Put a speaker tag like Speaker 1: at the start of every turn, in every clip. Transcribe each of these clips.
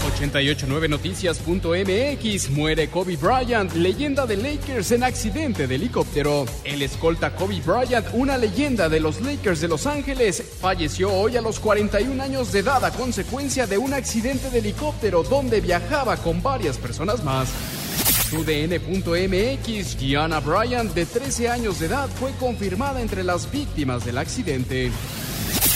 Speaker 1: 889noticias.mx Muere Kobe Bryant, leyenda de Lakers en accidente de helicóptero. El escolta Kobe Bryant, una leyenda de los Lakers de Los Ángeles, falleció hoy a los 41 años de edad a consecuencia de un accidente de helicóptero donde viajaba con varias personas más. UDN.mx, Gianna Bryant, de 13 años de edad, fue confirmada entre las víctimas del accidente.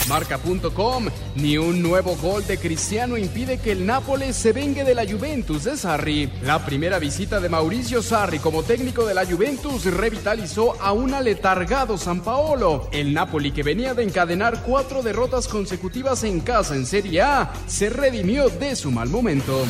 Speaker 1: Marca.com, ni un nuevo gol de Cristiano impide que el Nápoles se vengue de la Juventus de Sarri. La primera visita de Mauricio Sarri como técnico de la Juventus revitalizó a un aletargado San Paolo. El Napoli, que venía de encadenar cuatro derrotas consecutivas en casa en Serie A, se redimió de su mal momento.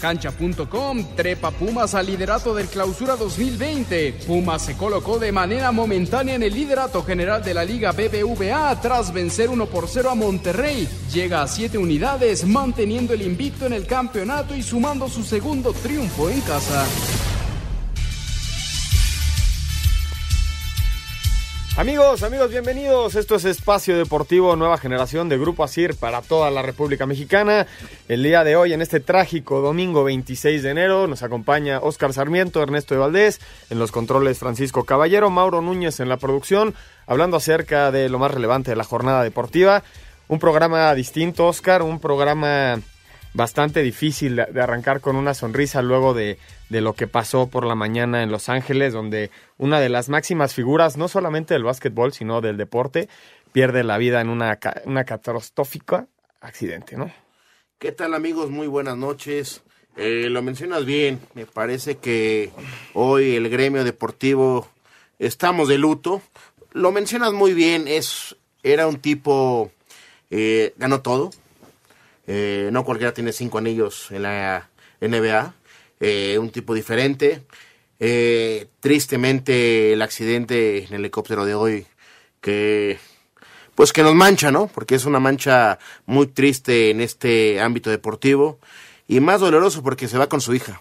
Speaker 1: Cancha.com trepa Pumas al liderato del Clausura 2020. Pumas se colocó de manera momentánea en el liderato general de la Liga BBVA tras vencer 1 por 0 a Monterrey. Llega a 7 unidades, manteniendo el invicto en el campeonato y sumando su segundo triunfo en casa.
Speaker 2: Amigos, amigos, bienvenidos. Esto es Espacio Deportivo Nueva Generación de Grupo ASIR para toda la República Mexicana. El día de hoy, en este trágico domingo 26 de enero, nos acompaña Oscar Sarmiento, Ernesto de Valdés, en los controles Francisco Caballero, Mauro Núñez en la producción, hablando acerca de lo más relevante de la jornada deportiva. Un programa distinto, Oscar, un programa bastante difícil de arrancar con una sonrisa luego de, de, lo que pasó por la mañana en Los Ángeles, donde una de las máximas figuras, no solamente del básquetbol, sino del deporte, pierde la vida en una, una catastrófica accidente, ¿no?
Speaker 3: ¿Qué tal amigos? Muy buenas noches. Eh, lo mencionas bien, me parece que hoy el gremio deportivo estamos de luto. Lo mencionas muy bien, es, era un tipo, eh, ganó todo, eh, no cualquiera tiene cinco anillos en la NBA. Eh, un tipo diferente. Eh, tristemente el accidente en el helicóptero de hoy que pues que nos mancha, ¿no? Porque es una mancha muy triste en este ámbito deportivo y más doloroso porque se va con su hija.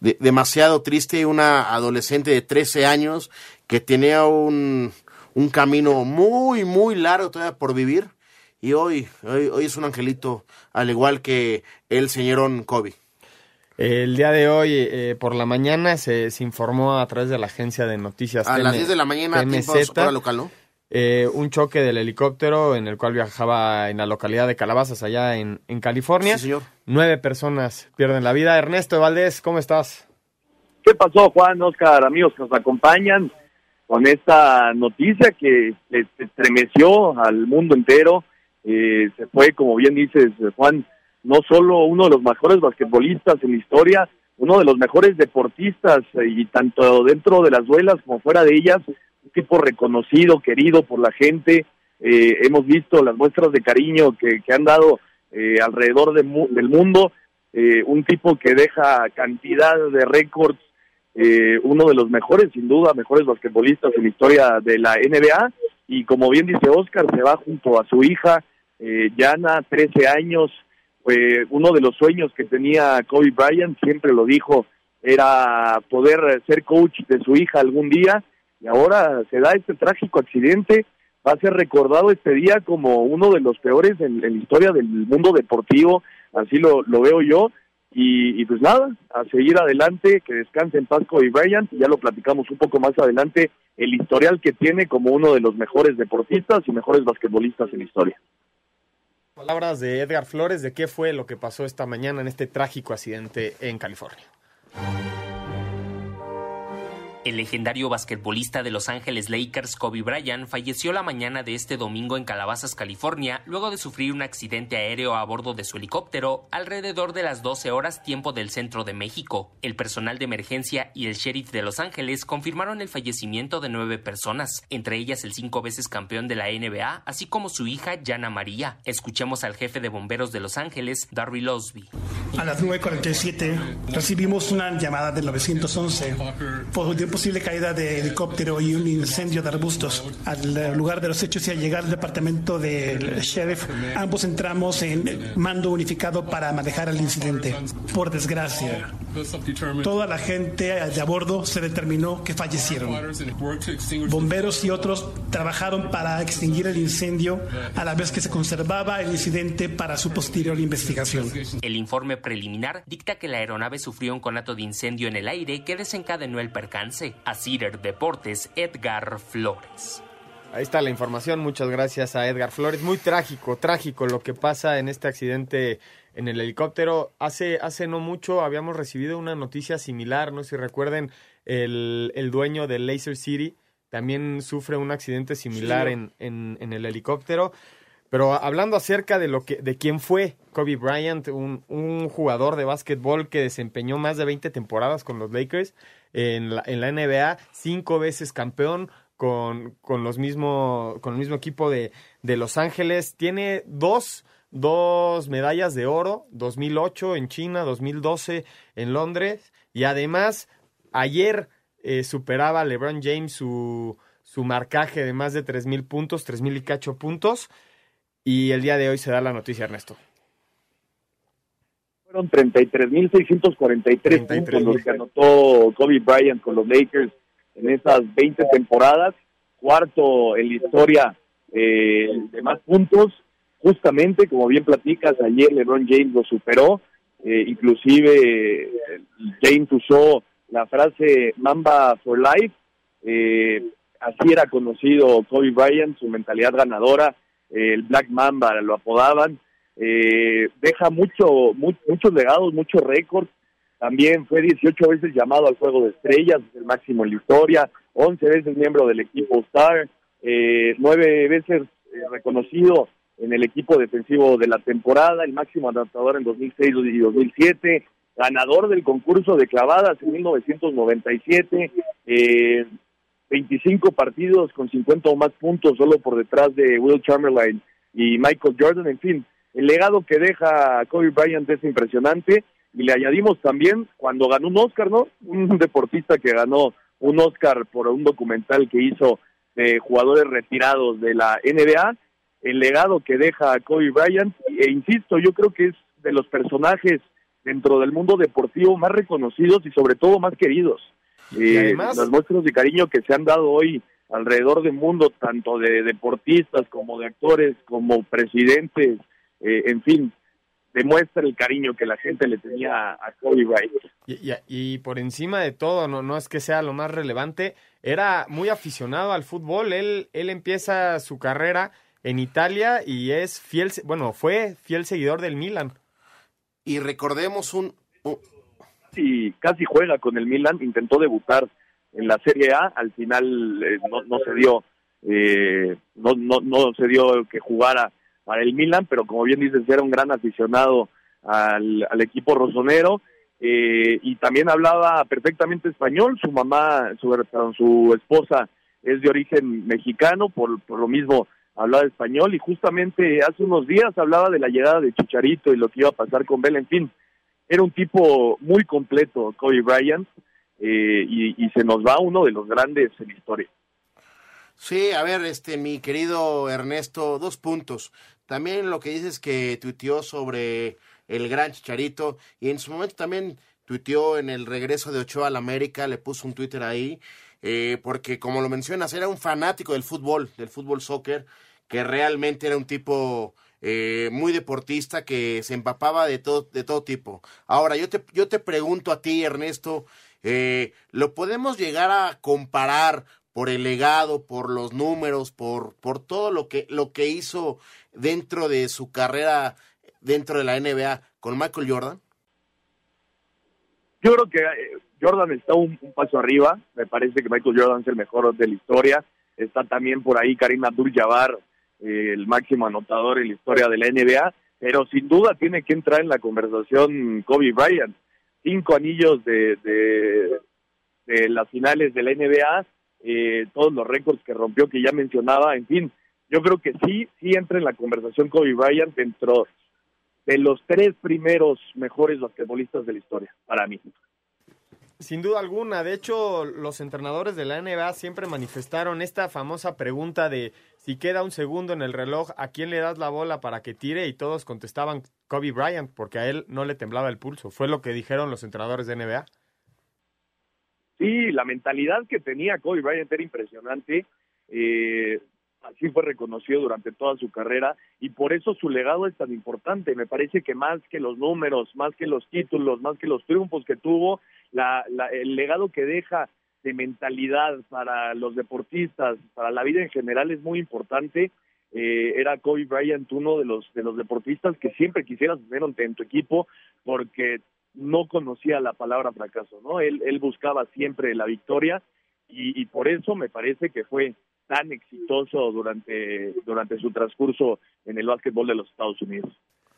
Speaker 3: demasiado triste, una adolescente de 13 años que tenía un, un camino muy, muy largo todavía por vivir y hoy, hoy, es un angelito, al igual que el señorón Kobe.
Speaker 2: El día de hoy, eh, por la mañana, se, se, informó a través de la agencia de noticias.
Speaker 3: A las 10 de la mañana, TMZ, tiempo local, ¿no?
Speaker 2: Eh, un choque del helicóptero en el cual viajaba en la localidad de Calabazas, allá en, en California.
Speaker 3: Sí, señor.
Speaker 2: Nueve personas pierden la vida. Ernesto Valdés, ¿cómo estás?
Speaker 4: ¿Qué pasó, Juan, Oscar, amigos que nos acompañan con esta noticia que estremeció al mundo entero? Eh, se fue, como bien dices, Juan, no solo uno de los mejores basquetbolistas en la historia, uno de los mejores deportistas, eh, y tanto dentro de las duelas como fuera de ellas, un tipo reconocido, querido por la gente. Eh, hemos visto las muestras de cariño que, han dado alrededor del mundo. un tipo que deja cantidad de récords, uno de los mejores, sin duda, mejores basquetbolistas en la historia de la NBA. Y como bien dice Oscar, se va junto a su hija, eh, Yana, 13 años, eh, uno de los sueños que tenía Kobe Bryant, siempre lo dijo, era poder ser coach de su hija algún día, y ahora se da este trágico accidente, va a ser recordado este día como uno de los peores en, la historia del mundo deportivo, así lo, lo veo yo, y, y, pues nada, a seguir adelante, que descanse en paz Kobe Bryant, ya lo platicamos un poco más adelante, el historial que tiene como uno de los mejores deportistas y mejores basquetbolistas en la historia.
Speaker 2: Palabras de Edgar Flores de qué fue lo que pasó esta mañana en este trágico accidente en California.
Speaker 5: El legendario basquetbolista de Los Ángeles Lakers, Kobe Bryant, falleció la mañana de este domingo en Calabazas, California, luego de sufrir un accidente aéreo a bordo de su helicóptero alrededor de las 12 horas tiempo del centro de México. El personal de emergencia y el sheriff de Los Ángeles confirmaron el fallecimiento de nueve personas, entre ellas el cinco veces campeón de la NBA, así como su hija Jana María. Escuchemos al jefe de bomberos de Los Ángeles, Darby Losby.
Speaker 6: a las 9.47 recibimos una llamada del 911 por posible caída de helicóptero y un incendio de arbustos. Al lugar de los hechos y al llegar al departamento del sheriff, ambos entramos en mando unificado para manejar el incidente. Por desgracia, toda la gente de a bordo se determinó que fallecieron. Bomberos y otros trabajaron para extinguir el incendio a la vez que se conservaba el incidente para su posterior investigación.
Speaker 5: El informe preliminar dicta que la aeronave sufrió un conato de incendio en el aire que desencadenó el percance. A Cider Deportes, Edgar Flores.
Speaker 2: Ahí está la información, muchas gracias a Edgar Flores. Muy trágico, trágico lo que pasa en este accidente en el helicóptero. Hace, hace no mucho habíamos recibido una noticia similar, no sé si recuerden, el, el dueño de Laser City también sufre un accidente similar en, en, en, el helicóptero. Pero hablando acerca de lo que, de quién fue Kobe Bryant, un, un jugador de básquetbol que desempeñó más de 20 temporadas con los Lakers en la, NBA, cinco veces campeón, con, con, los mismo, con el mismo equipo de, de Los Ángeles. Tiene dos, dos medallas de oro, 2008 en China, 2012 en Londres. Y además, ayer eh, superaba LeBron James su, su marcaje de más de 3.000 puntos, 3.000 y cacho puntos. Y el día de hoy se da la noticia, Ernesto.
Speaker 4: Fueron 33.643 puntos los que anotó Kobe Bryant con los Lakers en esas 20 temporadas, cuarto en la historia eh, de más puntos. Justamente, como bien platicas, ayer LeBron James lo superó, eh, inclusive James usó la frase Mamba for Life, eh, así era conocido Kobe Bryant, su mentalidad ganadora, el Black Mamba lo apodaban, deja mucho, muchos legados, muchos récords, también fue 18 veces llamado al Juego de Estrellas, el máximo en la historia, 11 veces miembro del equipo Star, eh, 9 veces eh, reconocido en el equipo defensivo de la temporada, el máximo anotador en 2006 y 2007, ganador del concurso de clavadas en 1997, eh, 25 partidos con 50 o más puntos solo por detrás de Will Chamberlain y Michael Jordan, en fin, el legado que deja Kobe Bryant es impresionante y le añadimos también cuando ganó un Oscar, ¿no? Un deportista que ganó un Oscar por un documental que hizo de jugadores retirados de la NBA, el legado que deja Kobe Bryant, e insisto, yo creo que es de los personajes dentro del mundo deportivo más reconocidos y sobre todo más queridos. Y además, las muestras de cariño que se han dado hoy alrededor del mundo, tanto de deportistas como de actores, como presidentes, eh, en fin, demuestra el cariño que la gente le tenía a Kobe Bryant.
Speaker 2: Y, y, y, por encima de todo, no, no es que sea lo más relevante, era muy aficionado al fútbol. Él, él empieza su carrera en Italia y es fiel, bueno, fue fiel seguidor del Milan.
Speaker 3: Y recordemos un... un...
Speaker 4: Sí, casi juega con el Milan, intentó debutar en la Serie A, al final eh, no, no se dio, eh, no, no, no se dio que jugara para el Milan, pero como bien dices, era un gran aficionado al, al equipo rosonero eh, y también hablaba perfectamente español. Su mamá, su, su esposa es de origen mexicano, por, por lo mismo hablaba español y justamente hace unos días hablaba de la llegada de Chicharito y lo que iba a pasar con Bell. En fin, era un tipo muy completo, Kobe Bryant, eh, y, y se nos va uno de los grandes en la historia.
Speaker 3: Sí, a ver, este, mi querido Ernesto, dos puntos. También lo que dices que tuiteó sobre el gran Chicharito y en su momento también tuiteó en el regreso de Ochoa al América, le puso un Twitter ahí, eh, porque como lo mencionas, era un fanático del fútbol, del fútbol soccer, que realmente era un tipo eh, muy deportista que se empapaba de todo, de todo tipo. Ahora, yo te, yo te pregunto a ti, Ernesto, eh, ¿lo podemos llegar a comparar por el legado, por los números, por, por todo lo que, lo que hizo dentro de su carrera dentro de la NBA con Michael Jordan?
Speaker 4: Yo creo que eh, Jordan está un, paso arriba. Me parece que Michael Jordan es el mejor de la historia. Está también por ahí Karim Abdul-Jabbar, eh, el máximo anotador en la historia de la NBA. Pero sin duda tiene que entrar en la conversación Kobe Bryant. Cinco anillos de, de las finales de la NBA, eh, todos los récords que rompió que ya mencionaba. En fin, yo creo que sí, sí entra en la conversación Kobe Bryant dentro de los tres primeros mejores basquetbolistas de la historia, para mí.
Speaker 2: Sin duda alguna, de hecho los entrenadores de la NBA siempre manifestaron esta famosa pregunta de si queda un segundo en el reloj, ¿a quién le das la bola para que tire? Y todos contestaban Kobe Bryant, porque a él no le temblaba el pulso. Fue lo que dijeron los entrenadores de NBA.
Speaker 4: Sí, la mentalidad que tenía Kobe Bryant era impresionante. Eh, así fue reconocido durante toda su carrera y por eso su legado es tan importante. Me parece que más que los números, más que los títulos, más que los triunfos que tuvo, la, el legado que deja de mentalidad para los deportistas, para la vida en general es muy importante. Eh, era Kobe Bryant uno de los de los deportistas que siempre quisieras tener en tu equipo porque no conocía la palabra fracaso, ¿no? Él, buscaba siempre la victoria y, y por eso me parece que fue tan exitoso durante, durante su transcurso en el básquetbol de los Estados Unidos.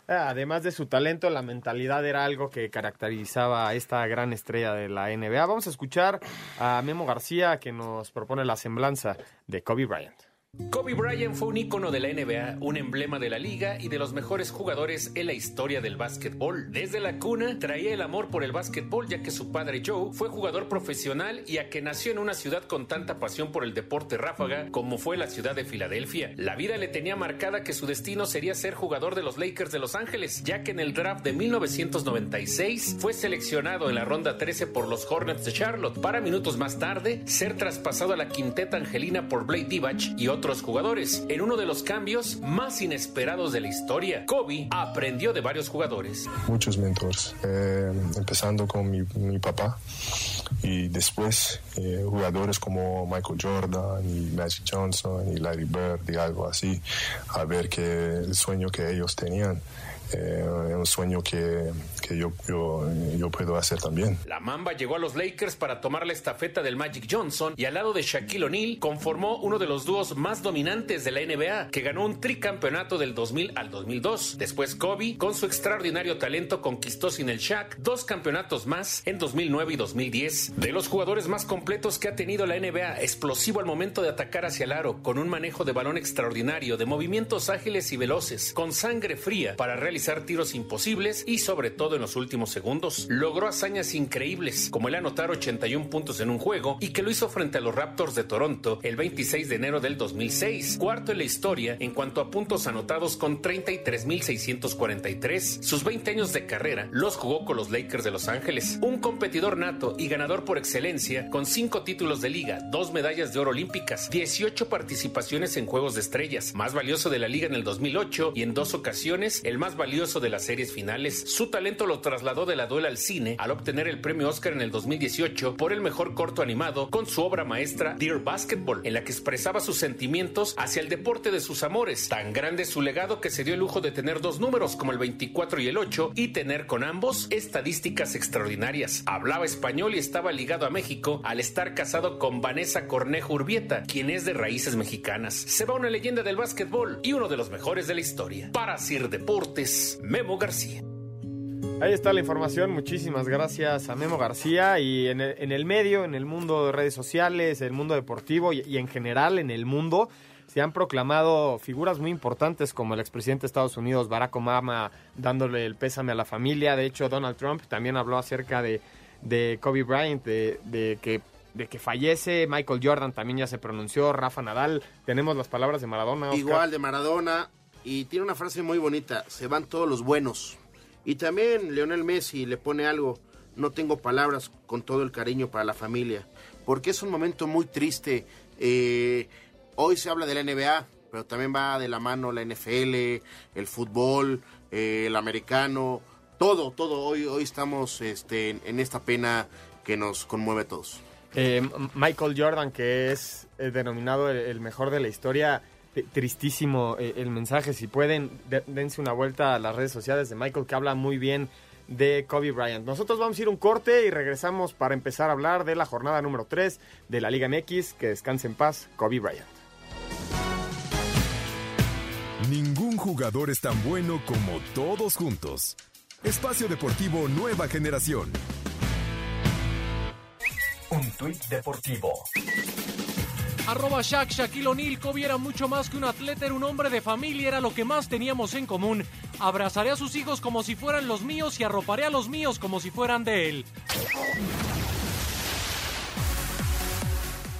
Speaker 2: Ah, además de su talento, la mentalidad era algo que caracterizaba a esta gran estrella de la NBA. Vamos a escuchar a Memo García que nos propone la semblanza de Kobe Bryant.
Speaker 7: Kobe Bryant fue un ícono de la NBA, un emblema de la liga y de los mejores jugadores en la historia del básquetbol. Desde la cuna traía el amor por el básquetbol ya que su padre Joe fue jugador profesional y a que nació en una ciudad con tanta pasión por el deporte ráfaga como fue la ciudad de Filadelfia. La vida le tenía marcada que su destino sería ser jugador de los Lakers de Los Ángeles, ya que en el draft de 1996 fue seleccionado en la ronda 13 por los Hornets de Charlotte para minutos más tarde ser traspasado a la quinteta angelina por Blake Divac y otros jugadores. En uno de los cambios más inesperados de la historia, Kobe aprendió de varios jugadores.
Speaker 8: Muchos mentores, eh, empezando con mi, mi, papá y después eh, jugadores como Michael Jordan y Magic Johnson y Larry Bird y algo así, a ver que el sueño que ellos tenían eh, un sueño que, que yo, yo, puedo hacer también.
Speaker 7: La Mamba llegó a los Lakers para tomar la estafeta del Magic Johnson y al lado de Shaquille O'Neal conformó uno de los dúos más dominantes de la NBA, que ganó un tricampeonato del 2000 al 2002. Después Kobe, con su extraordinario talento, conquistó sin el Shaq dos campeonatos más en 2009 y 2010. De los jugadores más completos que ha tenido la NBA, explosivo al momento de atacar hacia el aro, con un manejo de balón extraordinario, de movimientos ágiles y veloces, con sangre fría para realizar tiros imposibles y sobre todo en los últimos segundos. Logró hazañas increíbles, como el anotar 81 puntos en un juego y que lo hizo frente a los Raptors de Toronto el 26 de enero del 2006, cuarto en la historia en cuanto a puntos anotados con 33.643. Sus 20 años de carrera los jugó con los Lakers de Los Ángeles, un competidor nato y ganador por excelencia con 5 títulos de liga, 2 medallas de oro olímpicas, 18 participaciones en Juegos de Estrellas, más valioso de la liga en el 2008 y en dos ocasiones el más valioso de las series finales. Su talento lo trasladó de la duela al cine al obtener el premio Oscar en el 2018 por el mejor corto animado con su obra maestra Dear Basketball, en la que expresaba sus sentimientos hacia el deporte de sus amores. Tan grande su legado que se dio el lujo de tener dos números como el 24 y el 8 y tener con ambos estadísticas extraordinarias. Hablaba español y estaba ligado a México al estar casado con Vanessa Cornejo Urbieta, quien es de raíces mexicanas. Se va una leyenda del básquetbol y uno de los mejores de la historia. Para Sir Deportes, Memo García.
Speaker 2: Ahí está la información, muchísimas gracias a Memo García y en el, medio, en el mundo de redes sociales, el mundo deportivo y, en general en el mundo se han proclamado figuras muy importantes como el expresidente de Estados Unidos Barack Obama dándole el pésame a la familia, de hecho Donald Trump también habló acerca de, de Kobe Bryant, de, de que de que fallece, Michael Jordan también ya se pronunció, Rafa Nadal, tenemos las palabras de Maradona.
Speaker 3: Igual de Maradona, y tiene una frase muy bonita, se van todos los buenos. Y también Leonel Messi le pone algo, no tengo palabras con todo el cariño para la familia, porque es un momento muy triste. Eh, hoy se habla de la NBA, pero también va de la mano la NFL, el fútbol, eh, el americano, todo, todo. Hoy, hoy estamos este, en esta pena que nos conmueve a todos.
Speaker 2: Eh, Michael Jordan, que es denominado el mejor de la historia, tristísimo eh, el mensaje. Si pueden, dense una vuelta a las redes sociales de Michael, que habla muy bien de Kobe Bryant. Nosotros vamos a ir un corte y regresamos para empezar a hablar de la jornada número 3 de la Liga MX. Que descanse en paz, Kobe Bryant.
Speaker 9: Ningún jugador es tan bueno como todos juntos. Espacio Deportivo Nueva Generación.
Speaker 10: Un tuit deportivo
Speaker 11: Arroba Shaq, Shaquille O'Neal, Kobe era mucho más que un atleta, era un hombre de familia, era lo que más teníamos en común. Abrazaré a sus hijos como si fueran los míos y arroparé a los míos como si fueran de él.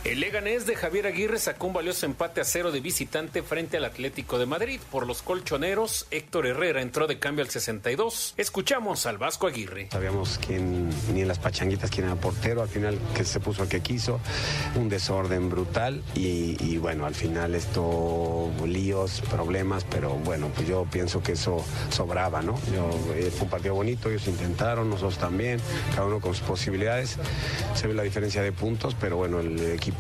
Speaker 7: El Leganés de Javier Aguirre sacó un valioso empate a cero de visitante frente al Atlético de Madrid. Por los colchoneros, Héctor Herrera entró de cambio al 62. Escuchamos al Vasco Aguirre.
Speaker 12: Sabíamos quién, ni en las pachanguitas quién era portero, al final que se puso el que quiso, un desorden brutal y, bueno, al final esto, líos, problemas, pero bueno, pues yo pienso que eso sobraba, ¿no? Eh, fue un partido bonito, ellos intentaron, nosotros también, cada uno con sus posibilidades. Se ve la diferencia de puntos, pero bueno, el equipo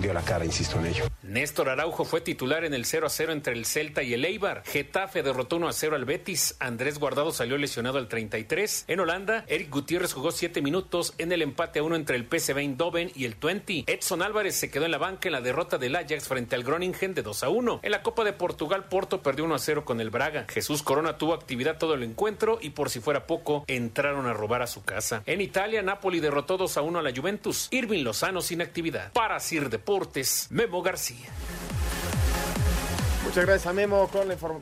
Speaker 12: dio la cara, insisto en ello.
Speaker 7: Néstor Araujo fue titular en el 0 a 0 entre el Celta y el Eibar. Getafe derrotó 1 a 0 al Betis. Andrés Guardado salió lesionado al 33. En Holanda, Eric Gutiérrez jugó 7 minutos en el empate a 1 entre el PSV Eindhoven y el 20. Edson Álvarez se quedó en la banca en la derrota del Ajax frente al Groningen de 2 a 1. En la Copa de Portugal, Porto perdió 1 a 0 con el Braga. Jesús Corona tuvo actividad todo el encuentro y por si fuera poco, entraron a robar a su casa. En Italia, Napoli derrotó 2 a 1 a la Juventus. Irving Lozano sin actividad. Para Sir Deportes, Memo García.
Speaker 2: Muchas gracias a Memo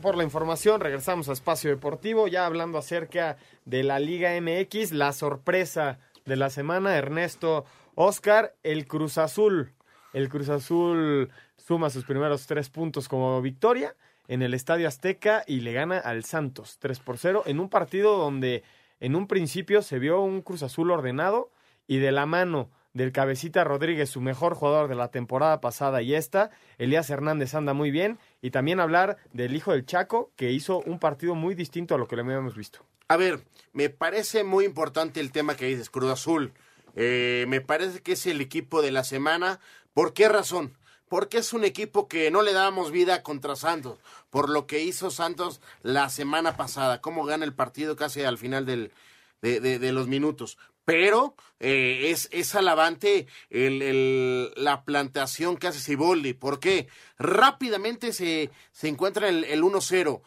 Speaker 2: por la información. Regresamos a Espacio Deportivo, ya hablando acerca de la Liga MX, la sorpresa de la semana, Ernesto Oscar, el Cruz Azul. El Cruz Azul suma sus primeros tres puntos como victoria en el Estadio Azteca y le gana al Santos 3 por 0 en un partido donde en un principio se vio un Cruz Azul ordenado y de la mano del Cabecita Rodríguez, su mejor jugador de la temporada pasada y esta. Elías Hernández anda muy bien. Y también hablar del hijo del Chaco, que hizo un partido muy distinto a lo que le habíamos visto.
Speaker 3: A ver, me parece muy importante el tema que dices, Cruz Azul. Eh, me parece que es el equipo de la semana. ¿Por qué razón? Porque es un equipo que no le dábamos vida contra Santos, por lo que hizo Santos la semana pasada, cómo gana el partido casi al final del, de, de, de los minutos pero eh, es, es alabante el, la plantación que hace Ciboldi. ¿Por qué? Rápidamente se, se encuentra el, el 1-0.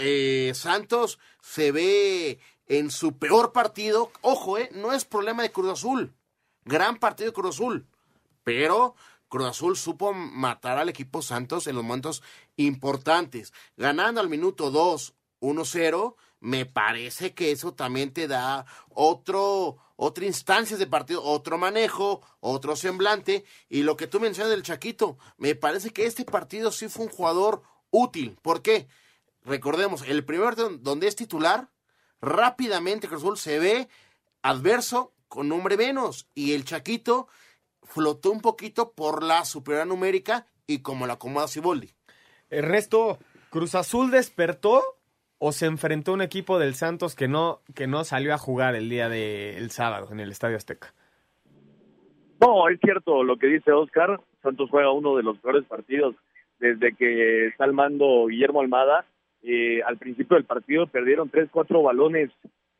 Speaker 3: Eh, Santos se ve en su peor partido. Ojo, eh, no es problema de Cruz Azul. Gran partido de Cruz Azul. Pero Cruz Azul supo matar al equipo Santos en los momentos importantes. Ganando al minuto 2, 1-0 me parece que eso también te da otro, otra instancia de partido, otro manejo, otro semblante. Y lo que tú mencionas del Chaquito, me parece que este partido sí fue un jugador útil. ¿Por qué? Recordemos, el primer donde es titular, rápidamente Cruz Azul se ve adverso con nombre menos. Y el Chaquito flotó un poquito por la superioridad numérica y como la acomoda Ciboldi.
Speaker 2: El resto, Cruz Azul despertó o se enfrentó un equipo del Santos que no, que no salió a jugar el día del sábado en el Estadio Azteca?
Speaker 4: No, es cierto lo que dice Oscar. Santos juega uno de los peores partidos desde que está al mando Guillermo Almada. Eh, al principio del partido perdieron tres, cuatro balones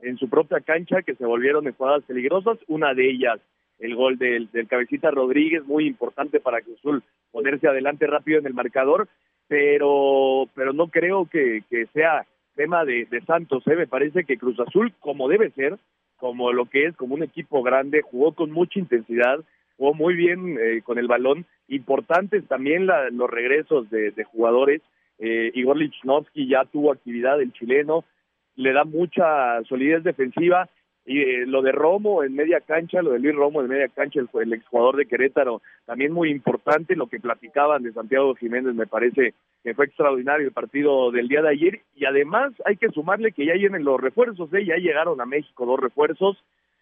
Speaker 4: en su propia cancha que se volvieron jugadas peligrosas. Una de ellas, el gol del, del cabecita Rodríguez, muy importante para Cruz Azul ponerse adelante rápido en el marcador, pero, pero no creo que, que sea tema de, de Santos, ¿eh? me parece que Cruz Azul, como debe ser, como lo que es, como un equipo grande, jugó con mucha intensidad, jugó muy bien eh, con el balón, importantes también la, los regresos de, de jugadores, eh, Igor Lichnowsky ya tuvo actividad, el chileno, le da mucha solidez defensiva, y eh, lo de Romo en media cancha, lo de Luis Romo en media cancha, el, el exjugador de Querétaro, también muy importante lo que platicaban de Santiago Jiménez, me parece que fue extraordinario el partido del día de ayer y además hay que sumarle que ya vienen los refuerzos, ¿eh? ya llegaron a México dos refuerzos,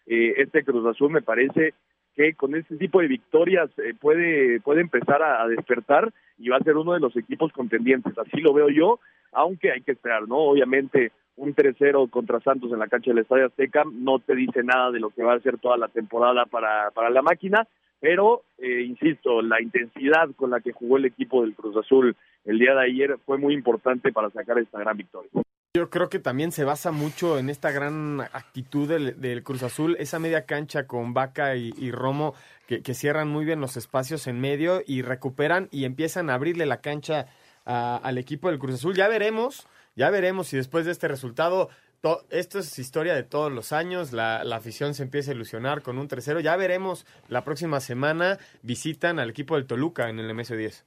Speaker 4: eh, este Cruz Azul me parece que con este tipo de victorias eh, puede, puede empezar a, a despertar y va a ser uno de los equipos contendientes, así lo veo yo, aunque hay que esperar, ¿no? Obviamente un 3-0 contra Santos en la cancha del Estadio Azteca no te dice nada de lo que va a ser toda la temporada para, para la máquina, pero eh, insisto, la intensidad con la que jugó el equipo del Cruz Azul el día de ayer fue muy importante para sacar esta gran victoria.
Speaker 2: Yo creo que también se basa mucho en esta gran actitud del, Cruz Azul, esa media cancha con Vaca y, Romo que, cierran muy bien los espacios en medio y recuperan y empiezan a abrirle la cancha al equipo del Cruz Azul. Ya veremos ya veremos si después de este resultado esto es historia de todos los años, la, afición se empieza a ilusionar con un 3-0. Ya veremos, la próxima semana visitan al equipo del Toluca en el MS10.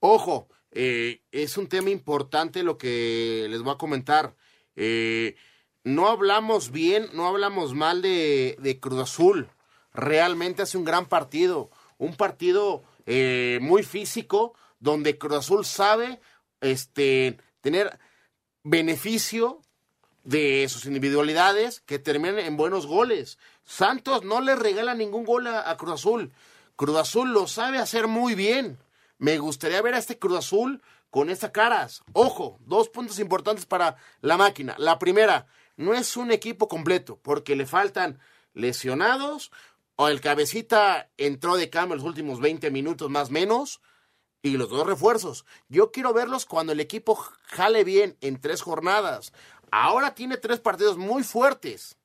Speaker 3: Ojo, eh, es un tema importante lo que les voy a comentar. Eh, no hablamos bien, no hablamos mal de, de, Cruz Azul. Realmente hace un gran partido, un partido eh, muy físico, donde Cruz Azul sabe este, tener beneficio de sus individualidades que terminan en buenos goles. Santos no le regala ningún gol a, Cruz Azul. Cruz Azul lo sabe hacer muy bien. Me gustaría ver a este Cruz Azul con estas caras. Ojo, dos puntos importantes para la máquina. La primera, no es un equipo completo porque le faltan lesionados o el cabecita entró de cambio los últimos 20 minutos más menos y los dos refuerzos. Yo quiero verlos cuando el equipo jale bien en tres jornadas. Ahora tiene tres partidos muy fuertes,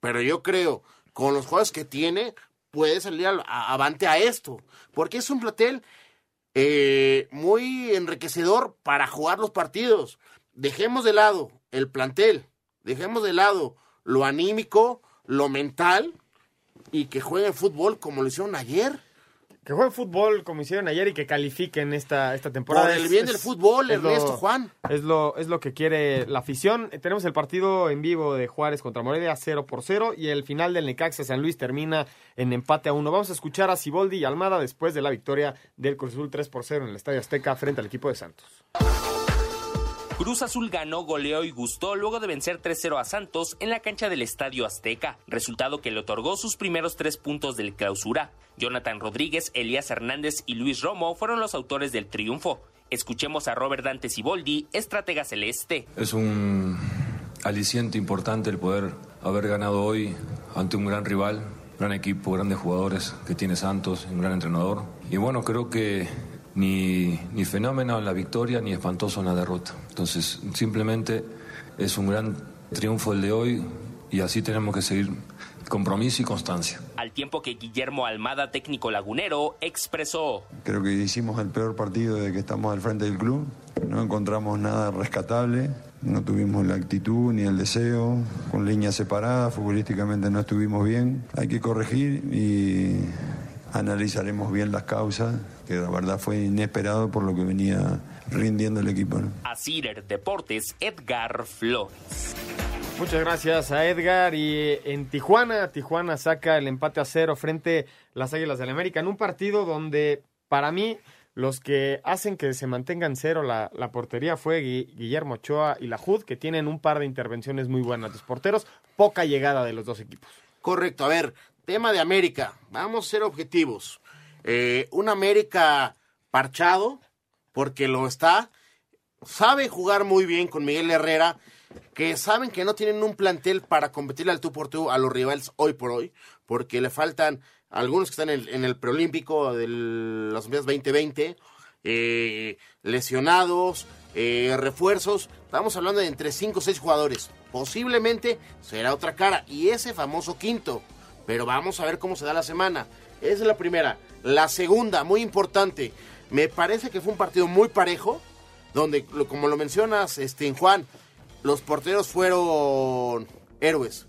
Speaker 3: pero yo creo, con los juegos que tiene, puede salir avante a esto, porque es un platel eh, muy enriquecedor para jugar los partidos. Dejemos de lado el plantel, dejemos de lado lo anímico, lo mental, y que jueguen fútbol como lo hicieron ayer
Speaker 2: que jueguen fútbol como hicieron ayer y que califiquen esta, esta temporada.
Speaker 3: Por el bien del fútbol, Ernesto, Juan.
Speaker 2: Es lo, es lo que quiere la afición. Tenemos el partido en vivo de Juárez contra Morelia 0 por 0 y el final del Necaxa San Luis termina en empate a 1. Vamos a escuchar a Siboldi y Almada después de la victoria del Cruz Azul 3 por 0 en el Estadio Azteca frente al equipo de Santos.
Speaker 5: Cruz Azul ganó, goleó y gustó luego de vencer 3-0 a Santos en la cancha del Estadio Azteca, resultado que le otorgó sus primeros tres puntos del clausura. Jonathan Rodríguez, Elías Hernández y Luis Romo fueron los autores del triunfo. Escuchemos a Robert Dante Siboldi, estratega celeste.
Speaker 13: Es un aliciente importante el poder haber ganado hoy ante un gran rival, gran equipo, grandes jugadores que tiene Santos, un gran entrenador. Y bueno, creo que ni, ni fenómeno en la victoria ni espantoso en la derrota. Entonces, simplemente es un gran triunfo el de hoy y así tenemos que seguir compromiso y constancia.
Speaker 5: Al tiempo que Guillermo Almada, técnico lagunero, expresó.
Speaker 14: Creo que hicimos el peor partido de que estamos al frente del club. No encontramos nada rescatable. No tuvimos la actitud ni el deseo, con líneas separadas, futbolísticamente no estuvimos bien. Hay que corregir y analizaremos bien las causas, que la verdad fue inesperado por lo que venía rindiendo el equipo. ¿no?
Speaker 5: A Deportes, Edgar Flores.
Speaker 2: Muchas gracias a Edgar. Y en Tijuana, Tijuana saca el empate a cero frente a las Águilas del la América en un partido donde para mí los que hacen que se mantengan cero la, la portería fue Guillermo Ochoa y la Jud, que tienen un par de intervenciones muy buenas. Los porteros, poca llegada de los dos equipos.
Speaker 3: Correcto, a ver, tema de América, vamos a ser objetivos. Eh, un América parchado, porque lo está, sabe jugar muy bien con Miguel Herrera, que saben que no tienen un plantel para competir al tú por tú a los rivales hoy por hoy, porque le faltan algunos que están en el, preolímpico de las Olimpiadas 2020, eh, lesionados, eh, refuerzos, estamos hablando de entre 5 o 6 jugadores. Posiblemente será otra cara, y ese famoso quinto pero vamos a ver cómo se da la semana. Esa es la primera. La segunda, muy importante, me parece que fue un partido muy parejo, donde, como lo mencionas, este, Juan, los porteros fueron héroes.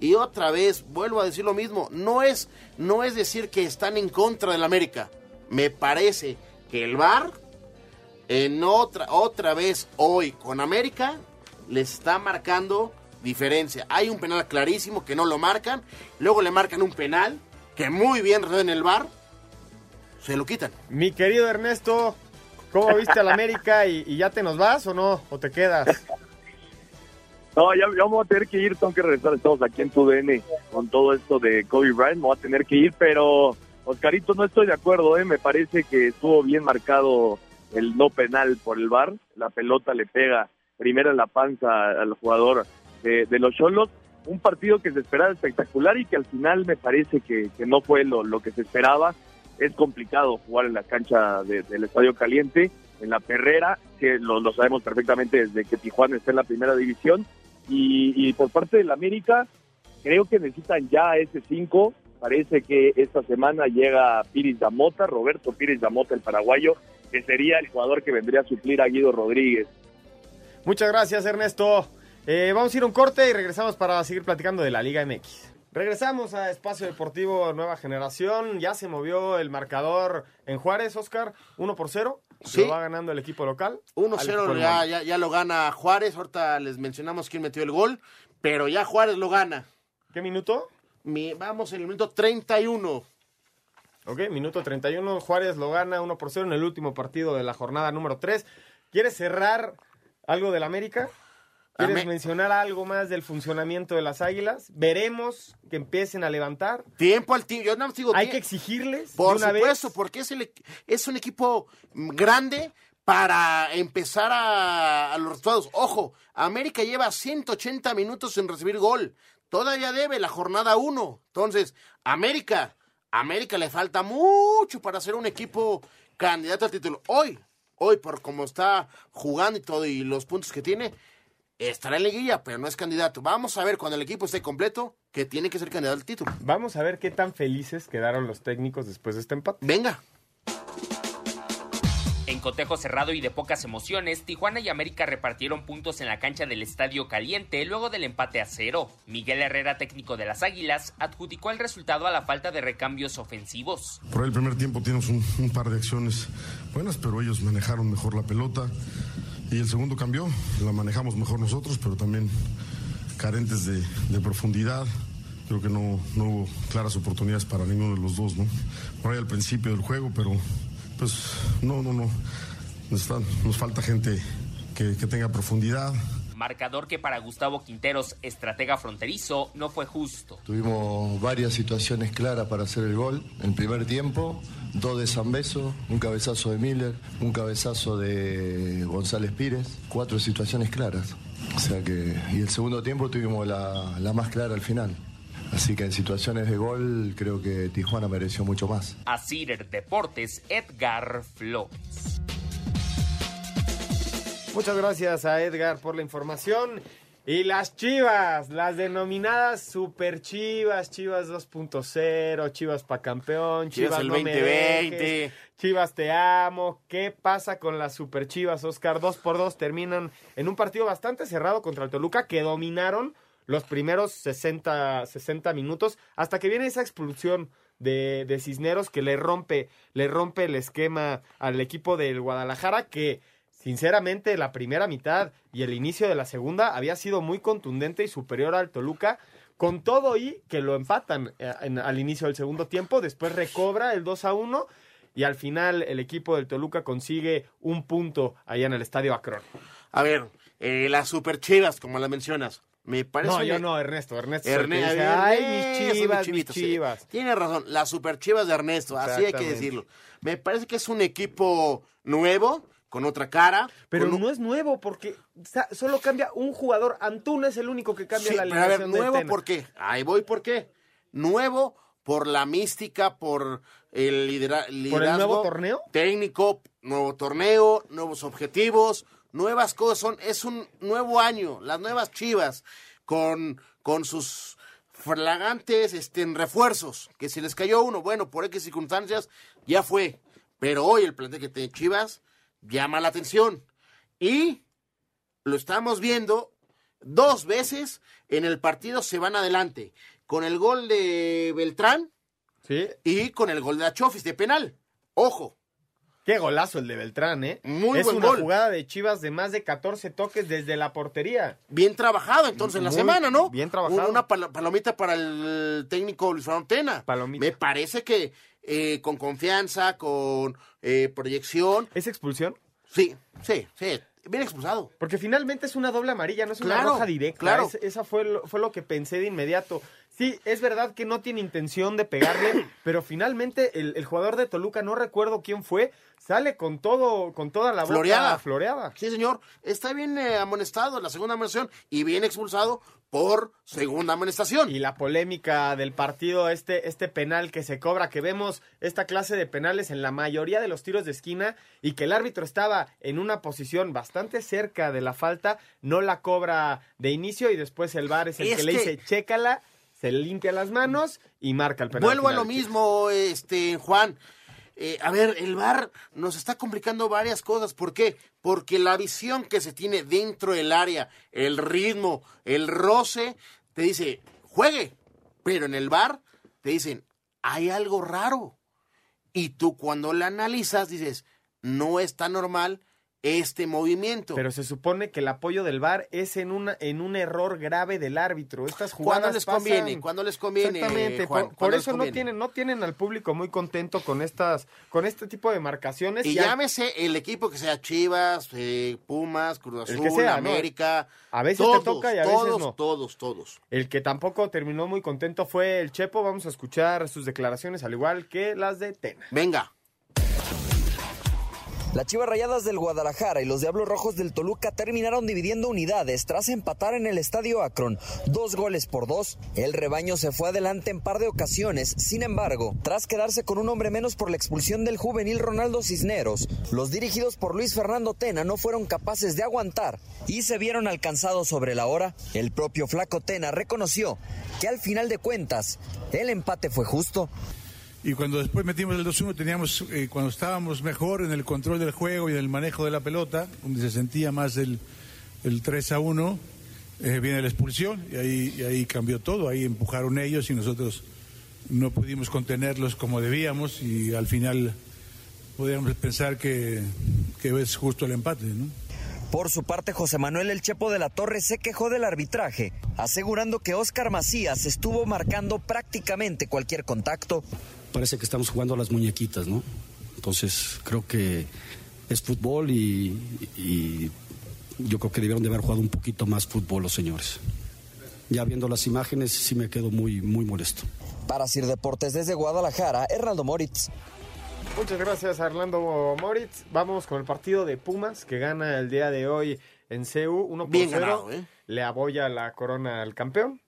Speaker 3: Y otra vez, vuelvo a decir lo mismo, no es, no es decir que están en contra del América. Me parece que el VAR, en otra, otra vez hoy con América, le está marcando diferencia. Hay un penal clarísimo que no lo marcan, luego le marcan un penal que muy bien en el bar, se lo quitan.
Speaker 2: Mi querido Ernesto, ¿cómo viste al América y, ya te nos vas o no? ¿O te quedas?
Speaker 4: No, ya, vamos a tener que ir, tengo que regresar, estamos aquí en tu DN con todo esto de Kobe Bryant, vamos a tener que ir, pero Oscarito, no estoy de acuerdo, ¿eh? me parece que estuvo bien marcado el no penal por el bar, la pelota le pega primero en la panza al jugador de, los Cholos. Un partido que se esperaba espectacular y que al final me parece que, no fue lo, lo, que se esperaba. Es complicado jugar en la cancha del Estadio Caliente, en la Perrera, que lo, sabemos perfectamente desde que Tijuana está en la primera división. Y, por parte del América, creo que necesitan ya ese 5. Parece que esta semana llega Piris Damota, Roberto Piris Damota, el paraguayo, que sería el jugador que vendría a suplir a Guido Rodríguez.
Speaker 2: Muchas gracias, Ernesto. Eh, vamos a ir a un corte y regresamos para seguir platicando de la Liga MX. Regresamos a Espacio Deportivo Nueva Generación. Ya se movió el marcador en Juárez, Oscar, 1 por 0.
Speaker 3: Sí.
Speaker 2: Lo va ganando el equipo local.
Speaker 3: 1-0 ya, ya, ya lo gana Juárez. Ahorita les mencionamos quién metió el gol, pero ya Juárez lo gana.
Speaker 2: ¿Qué minuto?
Speaker 3: Mi- vamos en el minuto 31.
Speaker 2: Ok, minuto 31. Juárez lo gana 1 por 0 en el último partido de la jornada número 3. ¿Quieres cerrar algo del América? ¿Quieres
Speaker 3: Amé-
Speaker 2: mencionar algo más del funcionamiento de las Águilas? Veremos que empiecen a levantar.
Speaker 3: Tiempo al tiempo. Yo más digo
Speaker 2: Hay que exigirles
Speaker 3: Por
Speaker 2: de una
Speaker 3: supuesto,
Speaker 2: vez.
Speaker 3: porque es, el, es un equipo grande para empezar a, a los resultados. Ojo, América lleva 180 minutos sin recibir gol. Todavía debe la jornada 1. Entonces, América, América le falta mucho para ser un equipo candidato al título. Hoy, hoy, por cómo está jugando y todo y los puntos que tiene, estará en liguilla, pero no es candidato. Vamos a ver cuando el equipo esté completo que tiene que ser candidato al título.
Speaker 2: Vamos a ver qué tan felices quedaron los técnicos después de este empate.
Speaker 3: Venga.
Speaker 5: En cotejo cerrado y de pocas emociones, Tijuana y América repartieron puntos en la cancha del Estadio Caliente luego del empate a cero. Miguel Herrera, técnico de las Águilas, adjudicó el resultado a la falta de recambios ofensivos.
Speaker 15: Por el primer tiempo un, un par de acciones buenas, pero ellos manejaron mejor la pelota. Y el segundo cambió, la manejamos mejor nosotros, pero también carentes de, de profundidad. Creo que no, no hubo claras oportunidades para ninguno de los dos, ¿no? Por ahí al principio del juego, pero pues no, no, no. Nos, está- nos falta gente que, que tenga profundidad.
Speaker 5: Marcador que para Gustavo Quinteros, estratega fronterizo, no fue justo.
Speaker 16: Tuvimos varias situaciones claras para hacer el gol. En el primer tiempo, dos de Zambeso, un cabezazo de Miller, un cabezazo de González Pírez, cuatro situaciones claras. O sea que, y el segundo tiempo tuvimos la, la más clara al final. Así que en situaciones de gol creo que Tijuana mereció mucho más.
Speaker 5: A Cider Deportes, Edgar Flores.
Speaker 2: Muchas gracias a Edgar por la información. Y las chivas, las denominadas super chivas, chivas 2.0, chivas pa' campeón,
Speaker 3: Chivas
Speaker 2: chivas
Speaker 3: el
Speaker 2: no me
Speaker 3: 2020.
Speaker 2: dejes, chivas te amo. ¿Qué pasa con las super chivas, Oscar? Dos por dos terminan en un partido bastante cerrado contra el Toluca que dominaron los primeros 60, 60 minutos hasta que viene esa expulsión de, de Cisneros que le rompe, le rompe el esquema al equipo del Guadalajara que sinceramente la primera mitad y el inicio de la segunda había sido muy contundente y superior al Toluca. Con todo y que lo empatan eh, en- al inicio del segundo tiempo, después recobra el 2 a 1 y al final el equipo del Toluca consigue un punto allá en el estadio Akron.
Speaker 3: A ver, eh, las super chivas, como las mencionas. Me parece.
Speaker 2: No, yo no, Ernesto. Ernesto
Speaker 3: Erne-
Speaker 2: dice, ay, mis chivas, mis
Speaker 3: chivitas, sí.
Speaker 2: chivas.
Speaker 3: Tiene razón, las super chivas de Ernesto, así hay que decirlo. Me parece que es un equipo nuevo, con otra cara.
Speaker 2: Pero
Speaker 3: un-
Speaker 2: no es nuevo porque solo cambia un jugador. Antuna es el único que cambia
Speaker 3: Sí,
Speaker 2: la
Speaker 3: pero a ver,
Speaker 2: alineación
Speaker 3: nuevo por qué? Ahí voy por qué. Nuevo por la mística, por el lidera- liderazgo.
Speaker 2: nuevo torneo?
Speaker 3: Técnico, nuevo torneo, nuevos objetivos, nuevas cosas. Son, es un nuevo año, las nuevas chivas, con, con sus flagantes este, en refuerzos. Que si les cayó uno, bueno, por X circunstancias, ya fue. Pero hoy el plantel que tiene Chivas llama la atención. Y lo estamos viendo dos veces en el partido se van adelante. Con el gol de Beltrán
Speaker 2: Sí.
Speaker 3: y con el gol de Achofis de penal. Ojo.
Speaker 2: Qué golazo el de Beltrán, ¿eh?
Speaker 3: Muy
Speaker 2: es
Speaker 3: buen
Speaker 2: una
Speaker 3: gol.
Speaker 2: jugada de Chivas de más de 14 toques desde la portería.
Speaker 3: Bien trabajado entonces en la semana, ¿no?
Speaker 2: bien trabajado.
Speaker 3: Una pal- palomita para el técnico Luis Fernando Tena.
Speaker 2: Palomita.
Speaker 3: Me parece que eh, con confianza, con eh, proyección.
Speaker 2: ¿Es expulsión?
Speaker 3: Sí, sí, sí. Bien expulsado.
Speaker 2: Porque finalmente es una doble amarilla, no es una
Speaker 3: Claro,
Speaker 2: roja directa.
Speaker 3: claro.
Speaker 2: Es- esa fue lo, fue lo que pensé de inmediato. Sí, es verdad que no tiene intención de pegarle, pero finalmente el, el jugador de Toluca, no recuerdo quién fue, sale con todo, con toda la boca
Speaker 3: Floreada.
Speaker 2: floreada.
Speaker 3: Sí, señor. Está bien eh, amonestado en la segunda amonestación y bien expulsado por segunda amonestación.
Speaker 2: Y la polémica del partido, este, este penal que se cobra, que vemos esta clase de penales en la mayoría de los tiros de esquina y que el árbitro estaba en una posición bastante cerca de la falta, no la cobra de inicio y después el VAR es el
Speaker 3: Es
Speaker 2: que, le dice, chécala, se limpia las manos y marca el penal.
Speaker 3: Vuelvo a lo mismo, este Juan. eh, a ver, el VAR nos está complicando varias cosas. ¿Por qué? Porque la visión que se tiene dentro del área, el ritmo, el roce, te dice, juegue. Pero en el VAR te dicen, hay algo raro. Y tú cuando la analizas dices, no está normal este movimiento.
Speaker 2: Pero se supone que el apoyo del VAR es en una en un error grave del árbitro. Estas jugadas
Speaker 3: cuando les
Speaker 2: pasan-
Speaker 3: conviene, cuando les conviene.
Speaker 2: Exactamente.
Speaker 3: Juan,
Speaker 2: por eso no tienen no tienen al público muy contento con estas con este tipo de marcaciones
Speaker 3: Y llámese el equipo que sea Chivas, eh, Pumas, Cruz
Speaker 2: El
Speaker 3: Azul,
Speaker 2: que sea, ¿no?
Speaker 3: América.
Speaker 2: A veces
Speaker 3: todos,
Speaker 2: te toca y a veces
Speaker 3: todos,
Speaker 2: no.
Speaker 3: Todos, todos.
Speaker 2: El que tampoco terminó muy contento fue el Chepo. Vamos a escuchar sus declaraciones al igual que las de Tena.
Speaker 3: Venga.
Speaker 17: Las Chivas Rayadas del Guadalajara y los Diablos Rojos del Toluca terminaron dividiendo unidades tras empatar en el Estadio Akron. Dos goles por dos. El rebaño se fue adelante en par de ocasiones. Sin embargo, tras quedarse con un hombre menos por la expulsión del juvenil Ronaldo Cisneros, los dirigidos por Luis Fernando Tena no fueron capaces de aguantar y se vieron alcanzados sobre la hora. El propio Flaco Tena reconoció que al final de cuentas el empate fue justo.
Speaker 18: Y cuando después metimos el 2-1, teníamos, eh, cuando estábamos mejor en el control del juego y en el manejo de la pelota, donde se sentía más el, el 3-1, eh, viene la expulsión y ahí, ahí cambió todo. Ahí empujaron ellos y nosotros no pudimos contenerlos como debíamos y al final podríamos pensar que, que es justo el empate.
Speaker 17: Por su parte, José Manuel El Chepo de la Torre se quejó del arbitraje, asegurando que Óscar Macías estuvo marcando prácticamente cualquier contacto.
Speaker 19: Parece que estamos jugando a las muñequitas, ¿no? Entonces creo que es fútbol y, y yo creo que debieron de haber jugado un poquito más fútbol los señores. Ya viendo las imágenes sí me quedo muy, muy molesto.
Speaker 17: Para Sir Deportes desde Guadalajara, Hernaldo Moritz.
Speaker 2: Muchas gracias a Orlando Moritz. Vamos con el partido de Pumas que gana el día de hoy en CEU 1 por
Speaker 3: Bien
Speaker 2: 0.
Speaker 3: ganado, ¿eh?
Speaker 2: Le aboya la corona al campeón.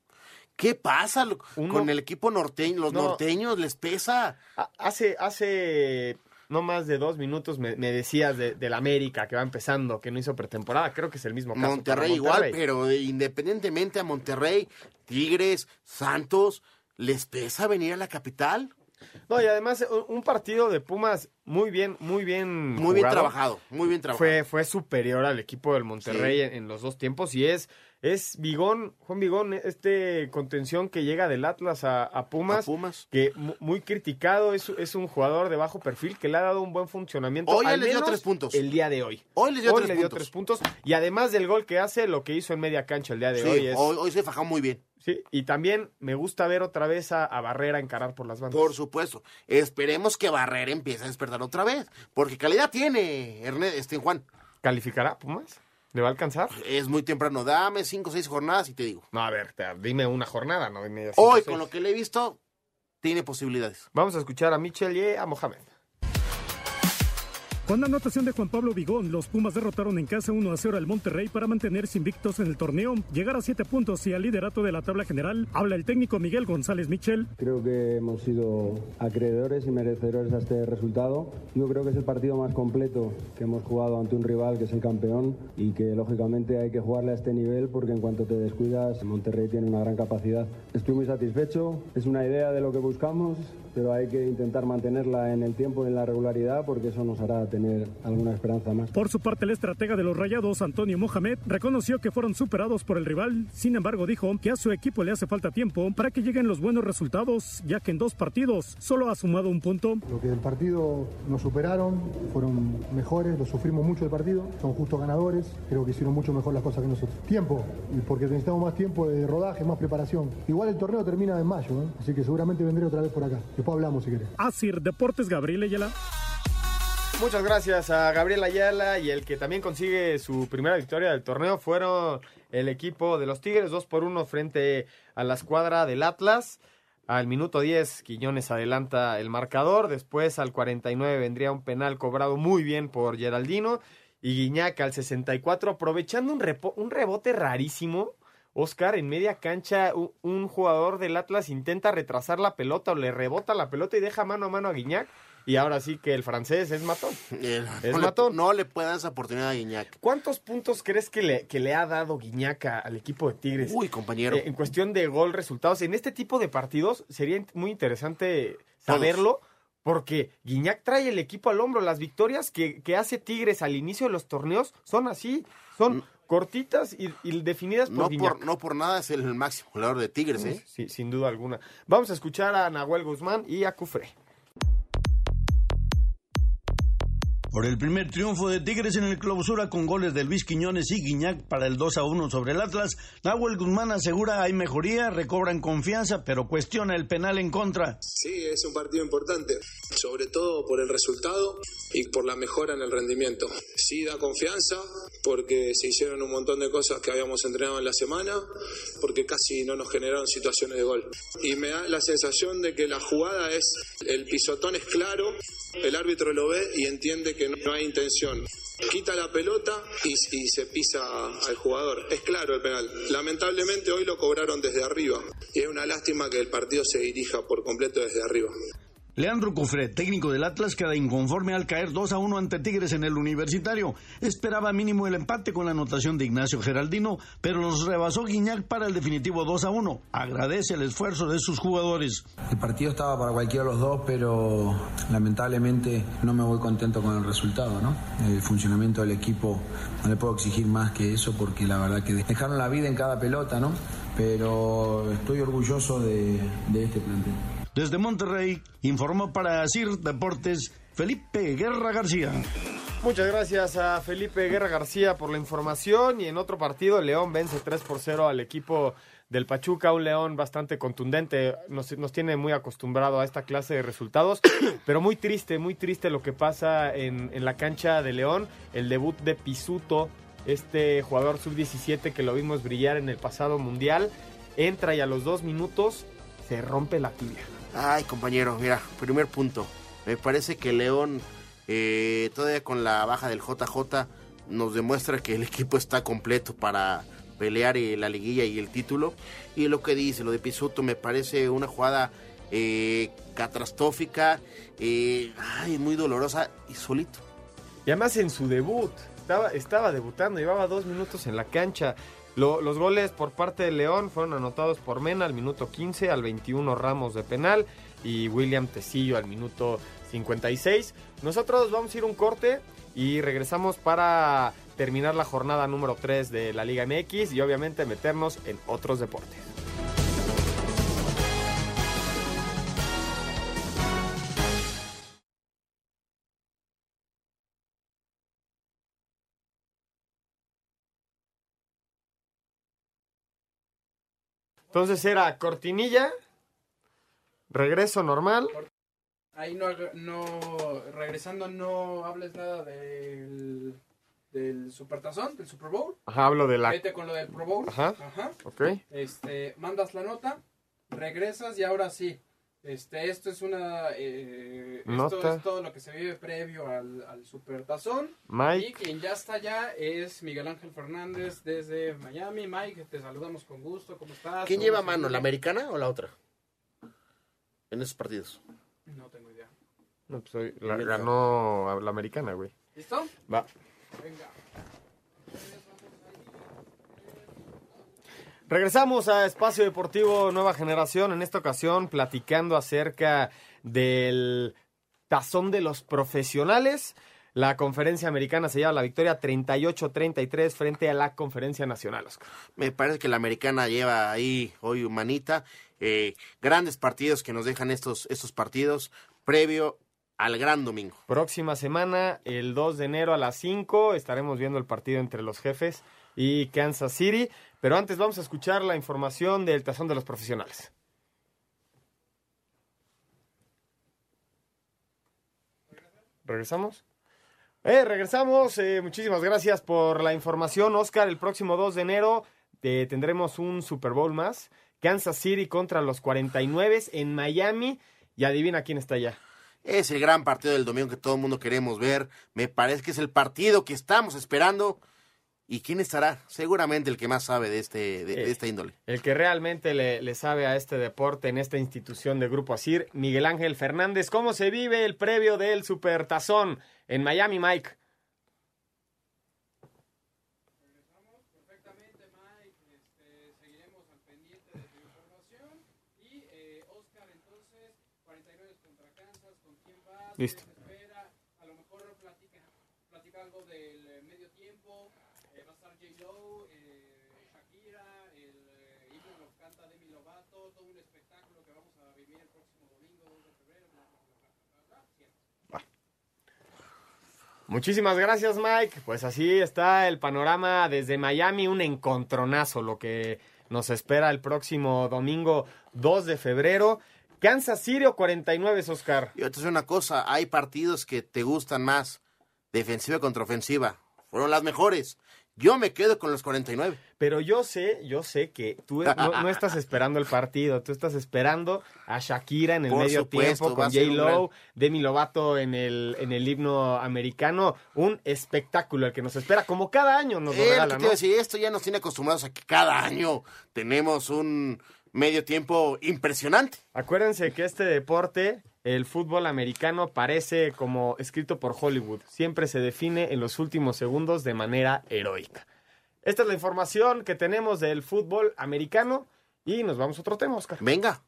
Speaker 3: ¿Qué pasa con el equipo norteño? Los
Speaker 2: No.
Speaker 3: norteños les pesa.
Speaker 2: Hace, hace no más de dos minutos me, me decías de, del América que va empezando, que no hizo pretemporada. Creo que es el mismo caso. para
Speaker 3: Monterrey igual, pero independientemente a Monterrey, Tigres, Santos, ¿les pesa venir a la capital?
Speaker 2: No, y además un- partido de Pumas muy bien, muy bien
Speaker 3: Muy bien trabajado, muy bien trabajado.
Speaker 2: Fue, fue superior al equipo del Monterrey
Speaker 3: Sí.
Speaker 2: en, en los dos tiempos y es, es Vigón, Juan Vigón, este contención que llega del Atlas a, a Pumas, que mu- muy criticado, es, es un jugador de bajo perfil que le ha dado un buen funcionamiento.
Speaker 3: Hoy
Speaker 2: al
Speaker 3: les dio tres puntos.
Speaker 2: El día de hoy.
Speaker 3: Hoy les dio tres
Speaker 2: le dio
Speaker 3: puntos.
Speaker 2: tres puntos y además del gol que hace, lo que hizo en media cancha el día de
Speaker 3: Sí,
Speaker 2: hoy es...
Speaker 3: hoy, hoy se fajó muy bien.
Speaker 2: Sí, y también me gusta ver otra vez a, a Barrera encarar por las bandas.
Speaker 3: Por supuesto. Esperemos que Barrera empiece a despertar otra vez. Porque calidad tiene, Ernest, este Juan.
Speaker 2: ¿Calificará Pumas? ¿Le va a alcanzar?
Speaker 3: Es muy temprano. Dame cinco o seis jornadas y te digo.
Speaker 2: No, a ver, te- dime una jornada, no dime cinco,
Speaker 3: Hoy,
Speaker 2: seis.
Speaker 3: con lo que le he visto, tiene posibilidades.
Speaker 2: Vamos a escuchar a Michel y a Mohamed.
Speaker 20: Con la anotación de Juan Pablo Vigón, los Pumas derrotaron en casa 1 a 0 al Monterrey para mantenerse invictos en el torneo, llegar a 7 puntos y al liderato de la tabla general. Habla el técnico Miguel González Michel.
Speaker 21: Creo que hemos sido acreedores y merecedores a este resultado. Yo creo que es el partido más completo que hemos jugado ante un rival que es el campeón y que lógicamente hay que jugarle a este nivel porque en cuanto te descuidas, Monterrey tiene una gran capacidad. Estoy muy satisfecho, es una idea de lo que buscamos, pero hay que intentar mantenerla en el tiempo y en la regularidad porque eso nos hará tener alguna esperanza más.
Speaker 20: Por su parte, el estratega de los Rayados, Antonio Mohamed, reconoció que fueron superados por el rival. Sin embargo, dijo que a su equipo le hace falta tiempo para que lleguen los buenos resultados, ya que en dos partidos solo ha sumado un punto.
Speaker 22: Lo que del partido nos superaron, fueron mejores, lo sufrimos mucho el partido, son justos ganadores, creo que hicieron mucho mejor las cosas que nosotros. Tiempo, y porque necesitamos más tiempo de rodaje, más preparación. Igual el torneo termina en mayo, ¿eh? así que seguramente vendré otra vez por acá. Después hablamos si querés.
Speaker 20: Asir Deportes Gabriel Ayala.
Speaker 2: Muchas gracias a Gabriel Ayala y el que también consigue su primera victoria del torneo fueron el equipo de los Tigres, 2 por 1 frente a la escuadra del Atlas. Al minuto 10, Quiñones adelanta el marcador. Después, al 49, vendría un penal cobrado muy bien por Geraldino. Y Guiñac al 64, aprovechando un, repo- un rebote rarísimo. Oscar, en media cancha, un, un jugador del Atlas intenta retrasar la pelota o le rebota la pelota y deja mano a mano a Guiñac. Y ahora sí que el francés es matón. Es
Speaker 3: no,
Speaker 2: matón.
Speaker 3: Le, no le puede dar esa oportunidad a Guiñac.
Speaker 2: ¿Cuántos puntos crees que le, que le ha dado Guiñaca al equipo de Tigres?
Speaker 3: Uy, compañero.
Speaker 2: Eh, en cuestión de gol, resultados. En este tipo de partidos sería muy interesante saberlo, porque Guiñac trae el equipo al hombro. Las victorias que, que hace Tigres al inicio de los torneos son así, son cortitas y, y definidas por
Speaker 3: No
Speaker 2: Guiñac.
Speaker 3: por, no por nada es el máximo goleador de Tigres, ¿eh?
Speaker 2: Sí, sin duda alguna. Vamos a escuchar a Nahuel Guzmán y a Cufré.
Speaker 23: Por el primer triunfo de Tigres en el clausura con goles de Luis Quiñones y Guiñac para el 2 a 1 sobre el Atlas, Nahuel Guzmán asegura hay mejoría, recobran confianza, pero cuestiona el penal en contra.
Speaker 24: Sí, es un partido importante, sobre todo por el resultado y por la mejora en el rendimiento. Sí da confianza porque se hicieron un montón de cosas que habíamos entrenado en la semana, porque casi no nos generaron situaciones de gol. Y me da la sensación de que la jugada es, el pisotón es claro, el árbitro lo ve y entiende que no hay intención. Quita la pelota y, se pisa al jugador. Es claro el penal. Lamentablemente hoy lo cobraron desde arriba y es una lástima que el partido se dirija por completo desde arriba.
Speaker 23: Leandro Cufré, técnico del Atlas, queda inconforme al caer 2 a 1 ante Tigres en el Universitario. Esperaba mínimo el empate con la anotación de Ignacio Geraldino, pero los rebasó Guiñac para el definitivo 2 a 1. Agradece el esfuerzo de sus jugadores.
Speaker 25: El partido estaba para cualquiera de los dos, pero lamentablemente no me voy contento con el resultado, ¿no? El funcionamiento del equipo no le puedo exigir más que eso porque la verdad que dejaron la vida en cada pelota, ¿no? Pero estoy orgulloso de, de este plantel.
Speaker 23: Desde Monterrey, informó para CIR Deportes Felipe Guerra García.
Speaker 2: Muchas gracias a Felipe Guerra García por la información. Y en otro partido, León vence 3 por 0 al equipo del Pachuca. Un León bastante contundente. Nos, nos tiene muy acostumbrado a esta clase de resultados. Pero muy triste, muy triste lo que pasa en, en la cancha de León. El debut de Pisuto, este jugador sub-17 que lo vimos brillar en el pasado mundial. Entra y a los dos minutos se rompe la tibia.
Speaker 3: Ay, compañero, mira, primer punto. Me parece que León, eh, todavía con la baja del JJ, nos demuestra que el equipo está completo para pelear eh, la liguilla y el título. Y lo que dice, lo de Pisuto, me parece una jugada eh, catastrófica, eh, ay, muy dolorosa y solito.
Speaker 2: Y además en su debut, estaba, estaba debutando, llevaba dos minutos en la cancha. Lo- los goles por parte de León fueron anotados por Mena al minuto 15, al 21 Ramos de penal y William Tecillo al minuto 56. Nosotros vamos a ir un corte y regresamos para terminar la jornada número 3 de la Liga MX y obviamente meternos en otros deportes. Entonces era cortinilla, regreso normal.
Speaker 26: Ahí no, no, regresando, no hables nada del, del Supertazón, del Super Bowl.
Speaker 2: Ajá, hablo de la-
Speaker 26: Vete con lo del Pro Bowl.
Speaker 2: Ajá, ok.
Speaker 26: Este, mandas la nota, regresas y ahora sí. Este, esto es una, eh, esto es todo lo que se vive previo al, al Supertazón.
Speaker 2: Mike.
Speaker 26: Y quien ya está allá es Miguel Ángel Fernández desde Miami. Mike, te saludamos con gusto. ¿Cómo estás?
Speaker 3: ¿Quién
Speaker 26: ¿Cómo
Speaker 3: lleva mano, la americana o la otra? En esos partidos.
Speaker 26: No tengo idea.
Speaker 2: No, pues hoy la- ganó la americana, güey.
Speaker 26: ¿Listo?
Speaker 2: Va.
Speaker 26: Venga.
Speaker 2: Regresamos a Espacio Deportivo Nueva Generación, en esta ocasión platicando acerca del tazón de los profesionales. La conferencia americana se lleva la victoria 38-33 frente a la conferencia nacional. Oscar.
Speaker 3: Me parece que la americana lleva ahí hoy humanita. eh, grandes partidos que nos dejan estos, estos partidos previo al gran domingo.
Speaker 2: Próxima semana, el 2 de enero a las 5, estaremos viendo el partido entre los jefes y Kansas City. Pero antes vamos a escuchar la información del tazón de los profesionales. ¿Regresamos? Eh, regresamos. Eh, muchísimas gracias por la información, Oscar. El próximo 2 de enero eh, tendremos un Super Bowl más. Kansas City contra los 49 en Miami. Y adivina quién está allá.
Speaker 3: Es el gran partido del domingo que todo el mundo queremos ver. Me parece que es el partido que estamos esperando. ¿Y quién estará? Seguramente el que más sabe de, este, de, de esta índole.
Speaker 2: El que realmente le, le sabe a este deporte en esta institución de Grupo Asir, Miguel Ángel Fernández. ¿Cómo se vive el previo del Supertazón en Miami, Mike?
Speaker 26: Y eh, Oscar, entonces, 49 contra Kansas, con quién
Speaker 2: Listo.
Speaker 26: A lo mejor platica, platica algo del eh, medio tiempo. Eh, va a estar J-Lo, eh, Shakira, el eh, himno lo canta Demi Lovato. Todo un espectáculo que vamos a vivir el próximo domingo 2 de febrero. Bla, bla, bla, bla, bla, bla. Cierto.
Speaker 2: Muchísimas gracias, Mike. Pues así está el panorama desde Miami, un encontronazo, lo que nos espera el próximo domingo 2 de febrero. Kansas City o 49, Oscar.
Speaker 3: Yo te digo una cosa, hay partidos que te gustan más, defensiva contra ofensiva. Fueron las mejores. Yo me quedo con los 49.
Speaker 2: Pero yo sé, yo sé que tú no, no estás esperando el partido, tú estás esperando a Shakira en el
Speaker 3: Por
Speaker 2: medio
Speaker 3: supuesto,
Speaker 2: tiempo con
Speaker 3: un
Speaker 2: J-Lo, Demi Lovato en el, en el himno americano. Un espectáculo el que nos espera, como cada año nos lo
Speaker 3: Eh,
Speaker 2: regala, ¿no?
Speaker 3: decir, esto ya nos tiene acostumbrados a que cada año tenemos un medio tiempo impresionante.
Speaker 2: Acuérdense que este deporte, el fútbol americano, parece como escrito por Hollywood. Siempre se define en los últimos segundos de manera heroica. Esta es la información que tenemos del fútbol americano y nos vamos a otro tema, Oscar.
Speaker 3: Venga.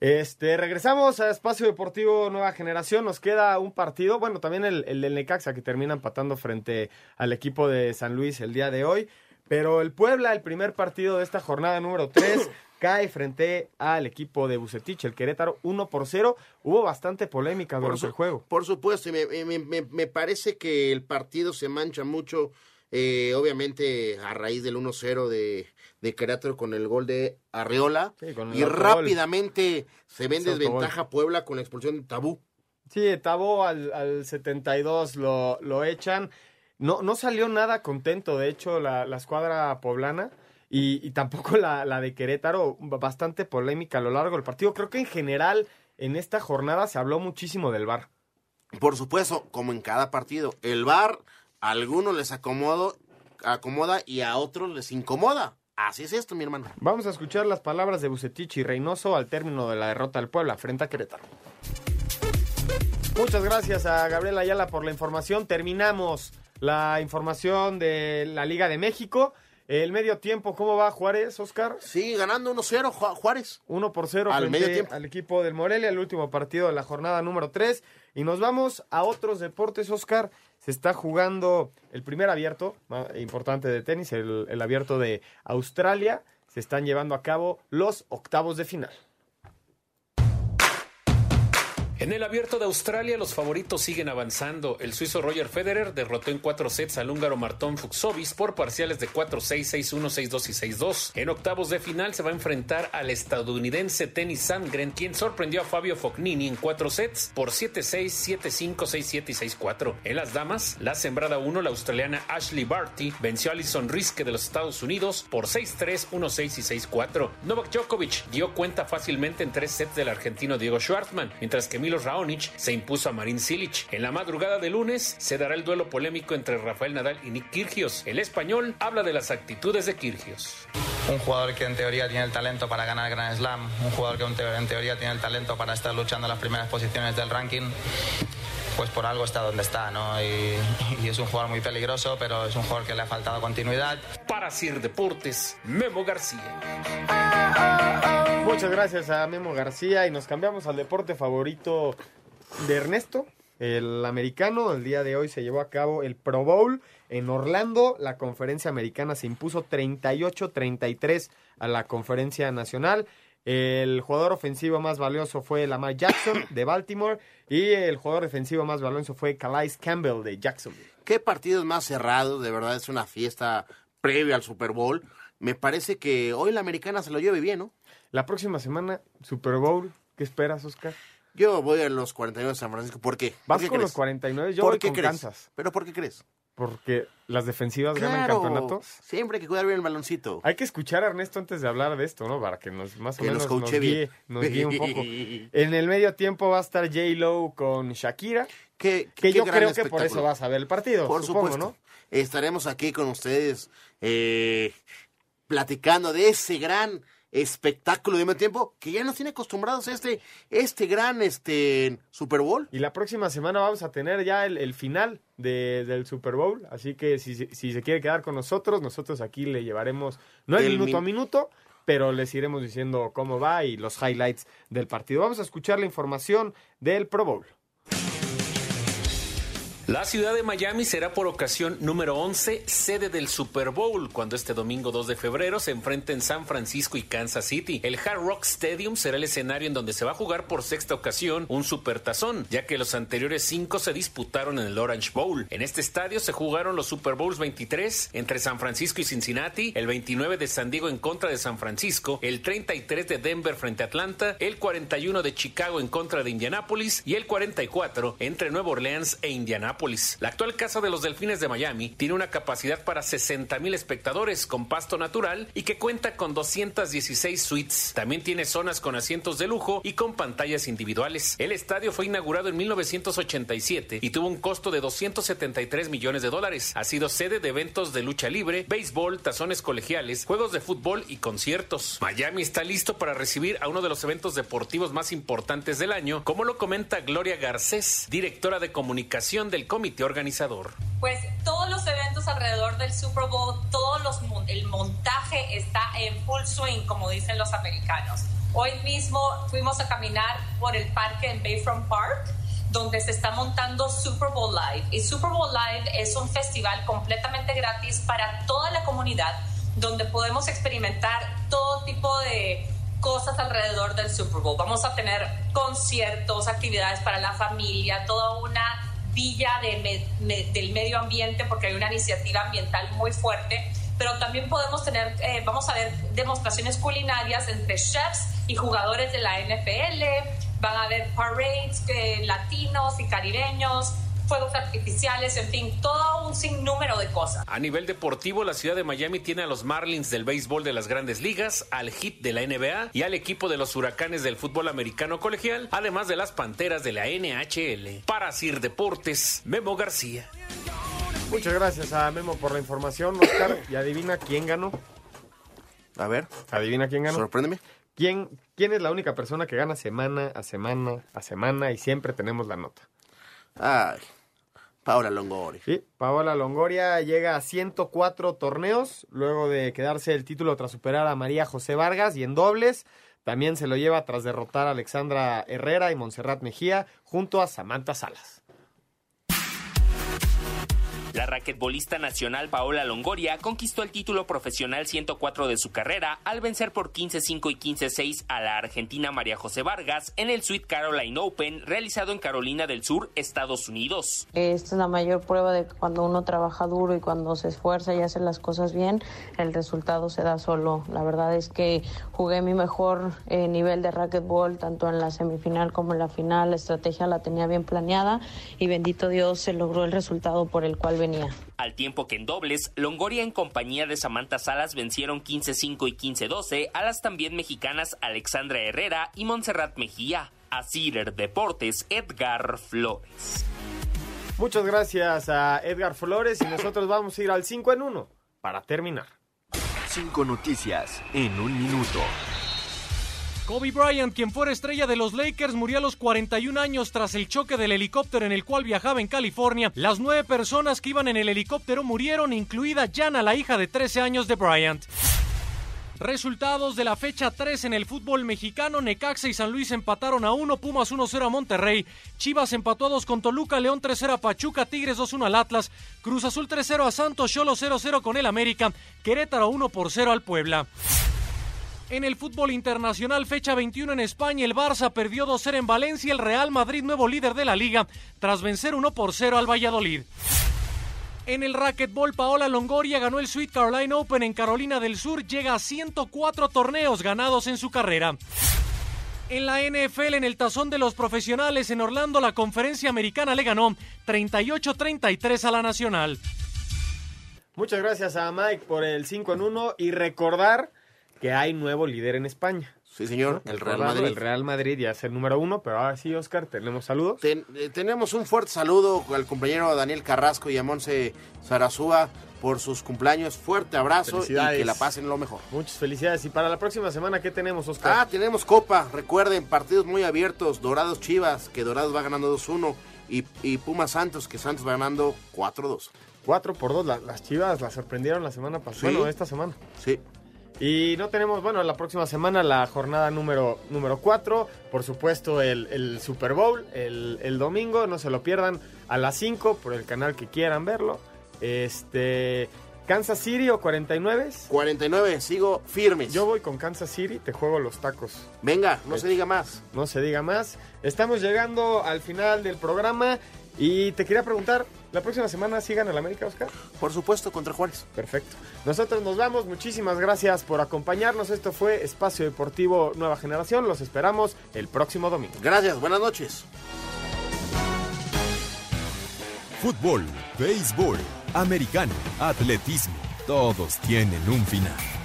Speaker 2: Este, regresamos a Espacio Deportivo Nueva Generación. Nos queda un partido, bueno, también el, el del Necaxa que termina empatando frente al equipo de San Luis el día de hoy. Pero el Puebla, el primer partido de esta jornada número 3, cae frente al equipo de Bucetich, el Querétaro, 1 por 0. Hubo bastante polémica durante
Speaker 3: su-
Speaker 2: el juego.
Speaker 3: por supuesto, y me, me- me- me parece que el partido se mancha mucho, eh, obviamente a raíz del 1-0 de, de Querétaro con el gol de Arreola.
Speaker 2: Sí,
Speaker 3: y rápidamente se ve en desventaja Puebla con la expulsión de Tabú.
Speaker 2: Sí, Tabo al, al 72 lo, lo echan. No, no salió nada contento, de hecho, la, la escuadra poblana y, y tampoco la, la de Querétaro, bastante polémica a lo largo del partido. Creo que en general en esta jornada se habló muchísimo del VAR.
Speaker 3: Por supuesto, como en cada partido, el VAR a algunos les acomodo, acomoda y a otros les incomoda. Así es esto, mi hermano.
Speaker 2: Vamos a escuchar las palabras de Bucetich y Reynoso al término de la derrota del Puebla frente a Querétaro. Muchas gracias a Gabriel Ayala por la información. Terminamos la información de la Liga de México. El medio tiempo, ¿cómo va Juárez, Oscar?
Speaker 3: Sí, ganando 1-0 Ju- Juárez.
Speaker 2: 1 por 0
Speaker 3: Al medio tiempo.
Speaker 2: al equipo del Morelia, el último partido de la jornada número 3. Y nos vamos a otros deportes, Oscar. Se está jugando el primer abierto, ma- importante de tenis, el, el abierto de Australia. Se están llevando a cabo los octavos de final.
Speaker 7: En el abierto de Australia, los favoritos siguen avanzando. El suizo Roger Federer derrotó en cuatro sets al húngaro Martón Fuxovis por parciales de 4-6, 6-1, 6-2 y 6-2. En octavos de final se va a enfrentar al estadounidense Tennis Sandgren, quien sorprendió a Fabio Fognini en cuatro sets por 7-6, 7-5, 6-7 y 6-4. En las damas, la sembrada 1, la australiana Ashley Barty, venció a Alison Riske de los Estados Unidos por 6-3, 1-6 y 6-4. Novak Djokovic dio cuenta fácilmente en tres sets del argentino Diego Schwartzman, mientras que Raonic se impuso a Marin Cilic. En la madrugada de lunes se dará el duelo polémico entre Rafael Nadal y Nick Kyrgios. El español habla de las actitudes de Kyrgios.
Speaker 27: Un jugador que en teoría tiene el talento para ganar Grand Slam, un jugador que en teoría tiene el talento para estar luchando en las primeras posiciones del ranking, pues por algo está donde está, ¿no? Y, y es un jugador muy peligroso, pero es un jugador que le ha faltado continuidad.
Speaker 7: Para Sir Deportes, Memo García.
Speaker 2: Muchas gracias a Memo García y nos cambiamos al deporte favorito de Ernesto, el americano. El día de hoy se llevó a cabo el Pro Bowl en Orlando. La conferencia americana se impuso 38-33 a la conferencia nacional. El jugador ofensivo más valioso fue Lamar Jackson de Baltimore y el jugador defensivo más valioso fue Calais Campbell de Jacksonville.
Speaker 3: Qué partidos más cerrados, de verdad es una fiesta previa al Super Bowl. Me parece que hoy la americana se lo lleve bien, ¿no?
Speaker 2: La próxima semana, Super Bowl. ¿Qué esperas, Oscar?
Speaker 3: Yo voy a los 49 de San Francisco. ¿Por qué?
Speaker 2: ¿Vas
Speaker 3: ¿Por qué
Speaker 2: con
Speaker 3: crees?
Speaker 2: los 49? Yo
Speaker 3: ¿Por
Speaker 2: voy
Speaker 3: qué
Speaker 2: con
Speaker 3: crees?
Speaker 2: Kansas.
Speaker 3: ¿Pero por qué crees?
Speaker 2: Porque las defensivas ganan campeonatos.
Speaker 3: Siempre hay que cuidar bien el baloncito.
Speaker 2: Hay que escuchar a Ernesto antes de hablar de esto, ¿no? Para que nos más o
Speaker 3: Que nos
Speaker 2: menos nos, guíe, nos guíe un poco. En el medio tiempo va a estar J-Lo con Shakira.
Speaker 3: Que,
Speaker 2: que
Speaker 3: qué
Speaker 2: yo creo que por eso vas a ver el partido.
Speaker 3: Por
Speaker 2: supongo,
Speaker 3: supuesto.
Speaker 2: ¿no?
Speaker 3: Estaremos aquí con ustedes eh, platicando de ese gran espectáculo de medio tiempo que ya nos tiene acostumbrados a este, este gran este, Super Bowl.
Speaker 2: Y la próxima semana vamos a tener ya el, el final de, del Super Bowl, así que si, si, se quiere quedar con nosotros, nosotros aquí le llevaremos, no el minuto a minuto, pero les iremos diciendo cómo va y los highlights del partido. Vamos a escuchar la información del Pro Bowl.
Speaker 7: La ciudad de Miami será por ocasión número 11 sede del Super Bowl cuando este domingo 2 de febrero se enfrenten San Francisco y Kansas City. El Hard Rock Stadium será el escenario en donde se va a jugar por sexta ocasión un supertazón, ya que los anteriores cinco se disputaron en el Orange Bowl. En este estadio se jugaron los Super Bowls 23 entre San Francisco y Cincinnati, el 29 de San Diego en contra de San Francisco, el 33 de Denver frente a Atlanta, el 41 de Chicago en contra de Indianápolis y el 44 entre Nueva Orleans e Indianápolis. La actual Casa de los Delfines de Miami tiene una capacidad para 60 mil espectadores con pasto natural y que cuenta con 216 suites. También tiene zonas con asientos de lujo y con pantallas individuales. El estadio fue inaugurado en 1987 y tuvo un costo de 273 millones de dólares. Ha sido sede de eventos de lucha libre, béisbol, tazones colegiales, juegos de fútbol y conciertos. Miami está listo para recibir a uno de los eventos deportivos más importantes del año, como lo comenta Gloria Garcés, directora de comunicación del comité organizador?
Speaker 28: Pues todos los eventos alrededor del Super Bowl, todos los, el montaje está en full swing, como dicen los americanos. Hoy mismo fuimos a caminar por el parque en Bayfront Park, donde se está montando Super Bowl Live. Y Super Bowl Live es un festival completamente gratis para toda la comunidad, donde podemos experimentar todo tipo de cosas alrededor del Super Bowl. Vamos a tener conciertos, actividades para la familia, toda una villa de del medio ambiente porque hay una iniciativa ambiental muy fuerte, pero también podemos tener, eh, vamos a ver demostraciones culinarias entre chefs y jugadores de la NFL, van a haber parades eh, latinos y caribeños, fuegos artificiales, en fin, todo un sinnúmero de cosas.
Speaker 7: A nivel deportivo, la ciudad de Miami tiene a los Marlins del béisbol de las grandes ligas, al Heat de la NBA y al equipo de los Huracanes del fútbol americano colegial, además de las Panteras de la NHL. Para Sir Deportes, Memo García.
Speaker 2: Muchas gracias a Memo por la información, Oscar. Y adivina quién ganó.
Speaker 3: A ver.
Speaker 2: Adivina quién ganó.
Speaker 3: Sorpréndeme.
Speaker 2: ¿Quién, ¿Quién es la única persona que gana semana a semana a semana y siempre tenemos la nota?
Speaker 3: Ay, Paola Longoria.
Speaker 2: Sí, Paola Longoria llega a 104 torneos, luego de quedarse el título tras superar a María José Vargas y en dobles. También se lo lleva tras derrotar a Alexandra Herrera y Montserrat Mejía junto a Samantha Salas.
Speaker 5: La raquetbolista nacional Paola Longoria conquistó el título profesional 104 de su carrera al vencer por 15-5 y 15-6 a la argentina María José Vargas en el Sweet Caroline Open realizado en Carolina del Sur, Estados Unidos.
Speaker 29: Esta es la mayor prueba de cuando uno trabaja duro y cuando se esfuerza y hace las cosas bien, el resultado se da solo. La verdad es que jugué mi mejor eh, nivel de racquetball tanto en la semifinal como en la final. La estrategia la tenía bien planeada y bendito Dios se logró el resultado por el cual venía.
Speaker 5: Al tiempo que en dobles, Longoria en compañía de Samantha Salas vencieron 15-5 y 15-12 a las también mexicanas Alexandra Herrera y Montserrat Mejía. A Cider Deportes, Edgar Flores.
Speaker 2: Muchas gracias a Edgar Flores y nosotros vamos a ir al 5 en 1 para terminar.
Speaker 30: Cinco noticias en un minuto.
Speaker 31: Kobe Bryant, quien fuera estrella de los Lakers, murió a los 41 años tras el choque del helicóptero en el cual viajaba en California. Las nueve personas que iban en el helicóptero murieron, incluida Jana, la hija de 13 años de Bryant. Resultados de la fecha 3 en el fútbol mexicano. Necaxa y San Luis empataron a 1, Pumas 1-0 a Monterrey. Chivas empató a 2 con Toluca, León 3-0 a Pachuca, Tigres 2-1 al Atlas, Cruz Azul 3-0 a Santos, Cholo 0-0 con el América, Querétaro 1 0 al Puebla. En el fútbol internacional, fecha 21 en España, el Barça perdió 2-0 en Valencia, el Real Madrid, nuevo líder de la liga, tras vencer 1 0 al Valladolid. En el racquetball, Paola Longoria ganó el Sweet Caroline Open en Carolina del Sur, llega a 104 torneos ganados en su carrera. En la NFL, en el tazón de los profesionales en Orlando, la conferencia americana le ganó 38-33 a la nacional.
Speaker 2: Muchas gracias a Mike por el 5 en 1 y recordar que hay nuevo líder en España.
Speaker 3: Sí, señor, el Real Madrid.
Speaker 2: El Real Madrid ya es el número uno, pero ahora sí, Oscar, tenemos saludos.
Speaker 3: Ten- eh, tenemos un fuerte saludo al compañero Daniel Carrasco y a Monse Sarazúa por sus cumpleaños. Fuerte abrazo y que la pasen lo mejor.
Speaker 2: Muchas felicidades. Y para la próxima semana, ¿qué tenemos, Oscar?
Speaker 3: Ah, tenemos Copa. Recuerden, partidos muy abiertos. Dorados Chivas, que Dorados va ganando 2-1. Y, y Pumas Santos, que Santos va ganando 4-2.
Speaker 2: 4 por 2. las Chivas las sorprendieron la semana pasada.
Speaker 3: Sí.
Speaker 2: Bueno, esta semana.
Speaker 3: Sí.
Speaker 2: Y no tenemos, bueno, la próxima semana la jornada número, número 4. Por supuesto, el, el Super Bowl el, el domingo. No se lo pierdan a las 5 por el canal que quieran verlo. Este. Kansas City o 49.
Speaker 3: 49, sigo firmes.
Speaker 2: Yo voy con Kansas City, te juego los tacos.
Speaker 3: Venga, no se diga más.
Speaker 2: No se diga más. Estamos llegando al final del programa y te quería preguntar, ¿la próxima semana sigan el América, Oscar?
Speaker 3: Por supuesto, contra Juárez.
Speaker 2: Perfecto. Nosotros nos vamos, muchísimas gracias por acompañarnos. Esto fue Espacio Deportivo Nueva Generación. Los esperamos el próximo domingo.
Speaker 3: Gracias, buenas noches.
Speaker 32: Fútbol, béisbol, americano, atletismo, todos tienen un final.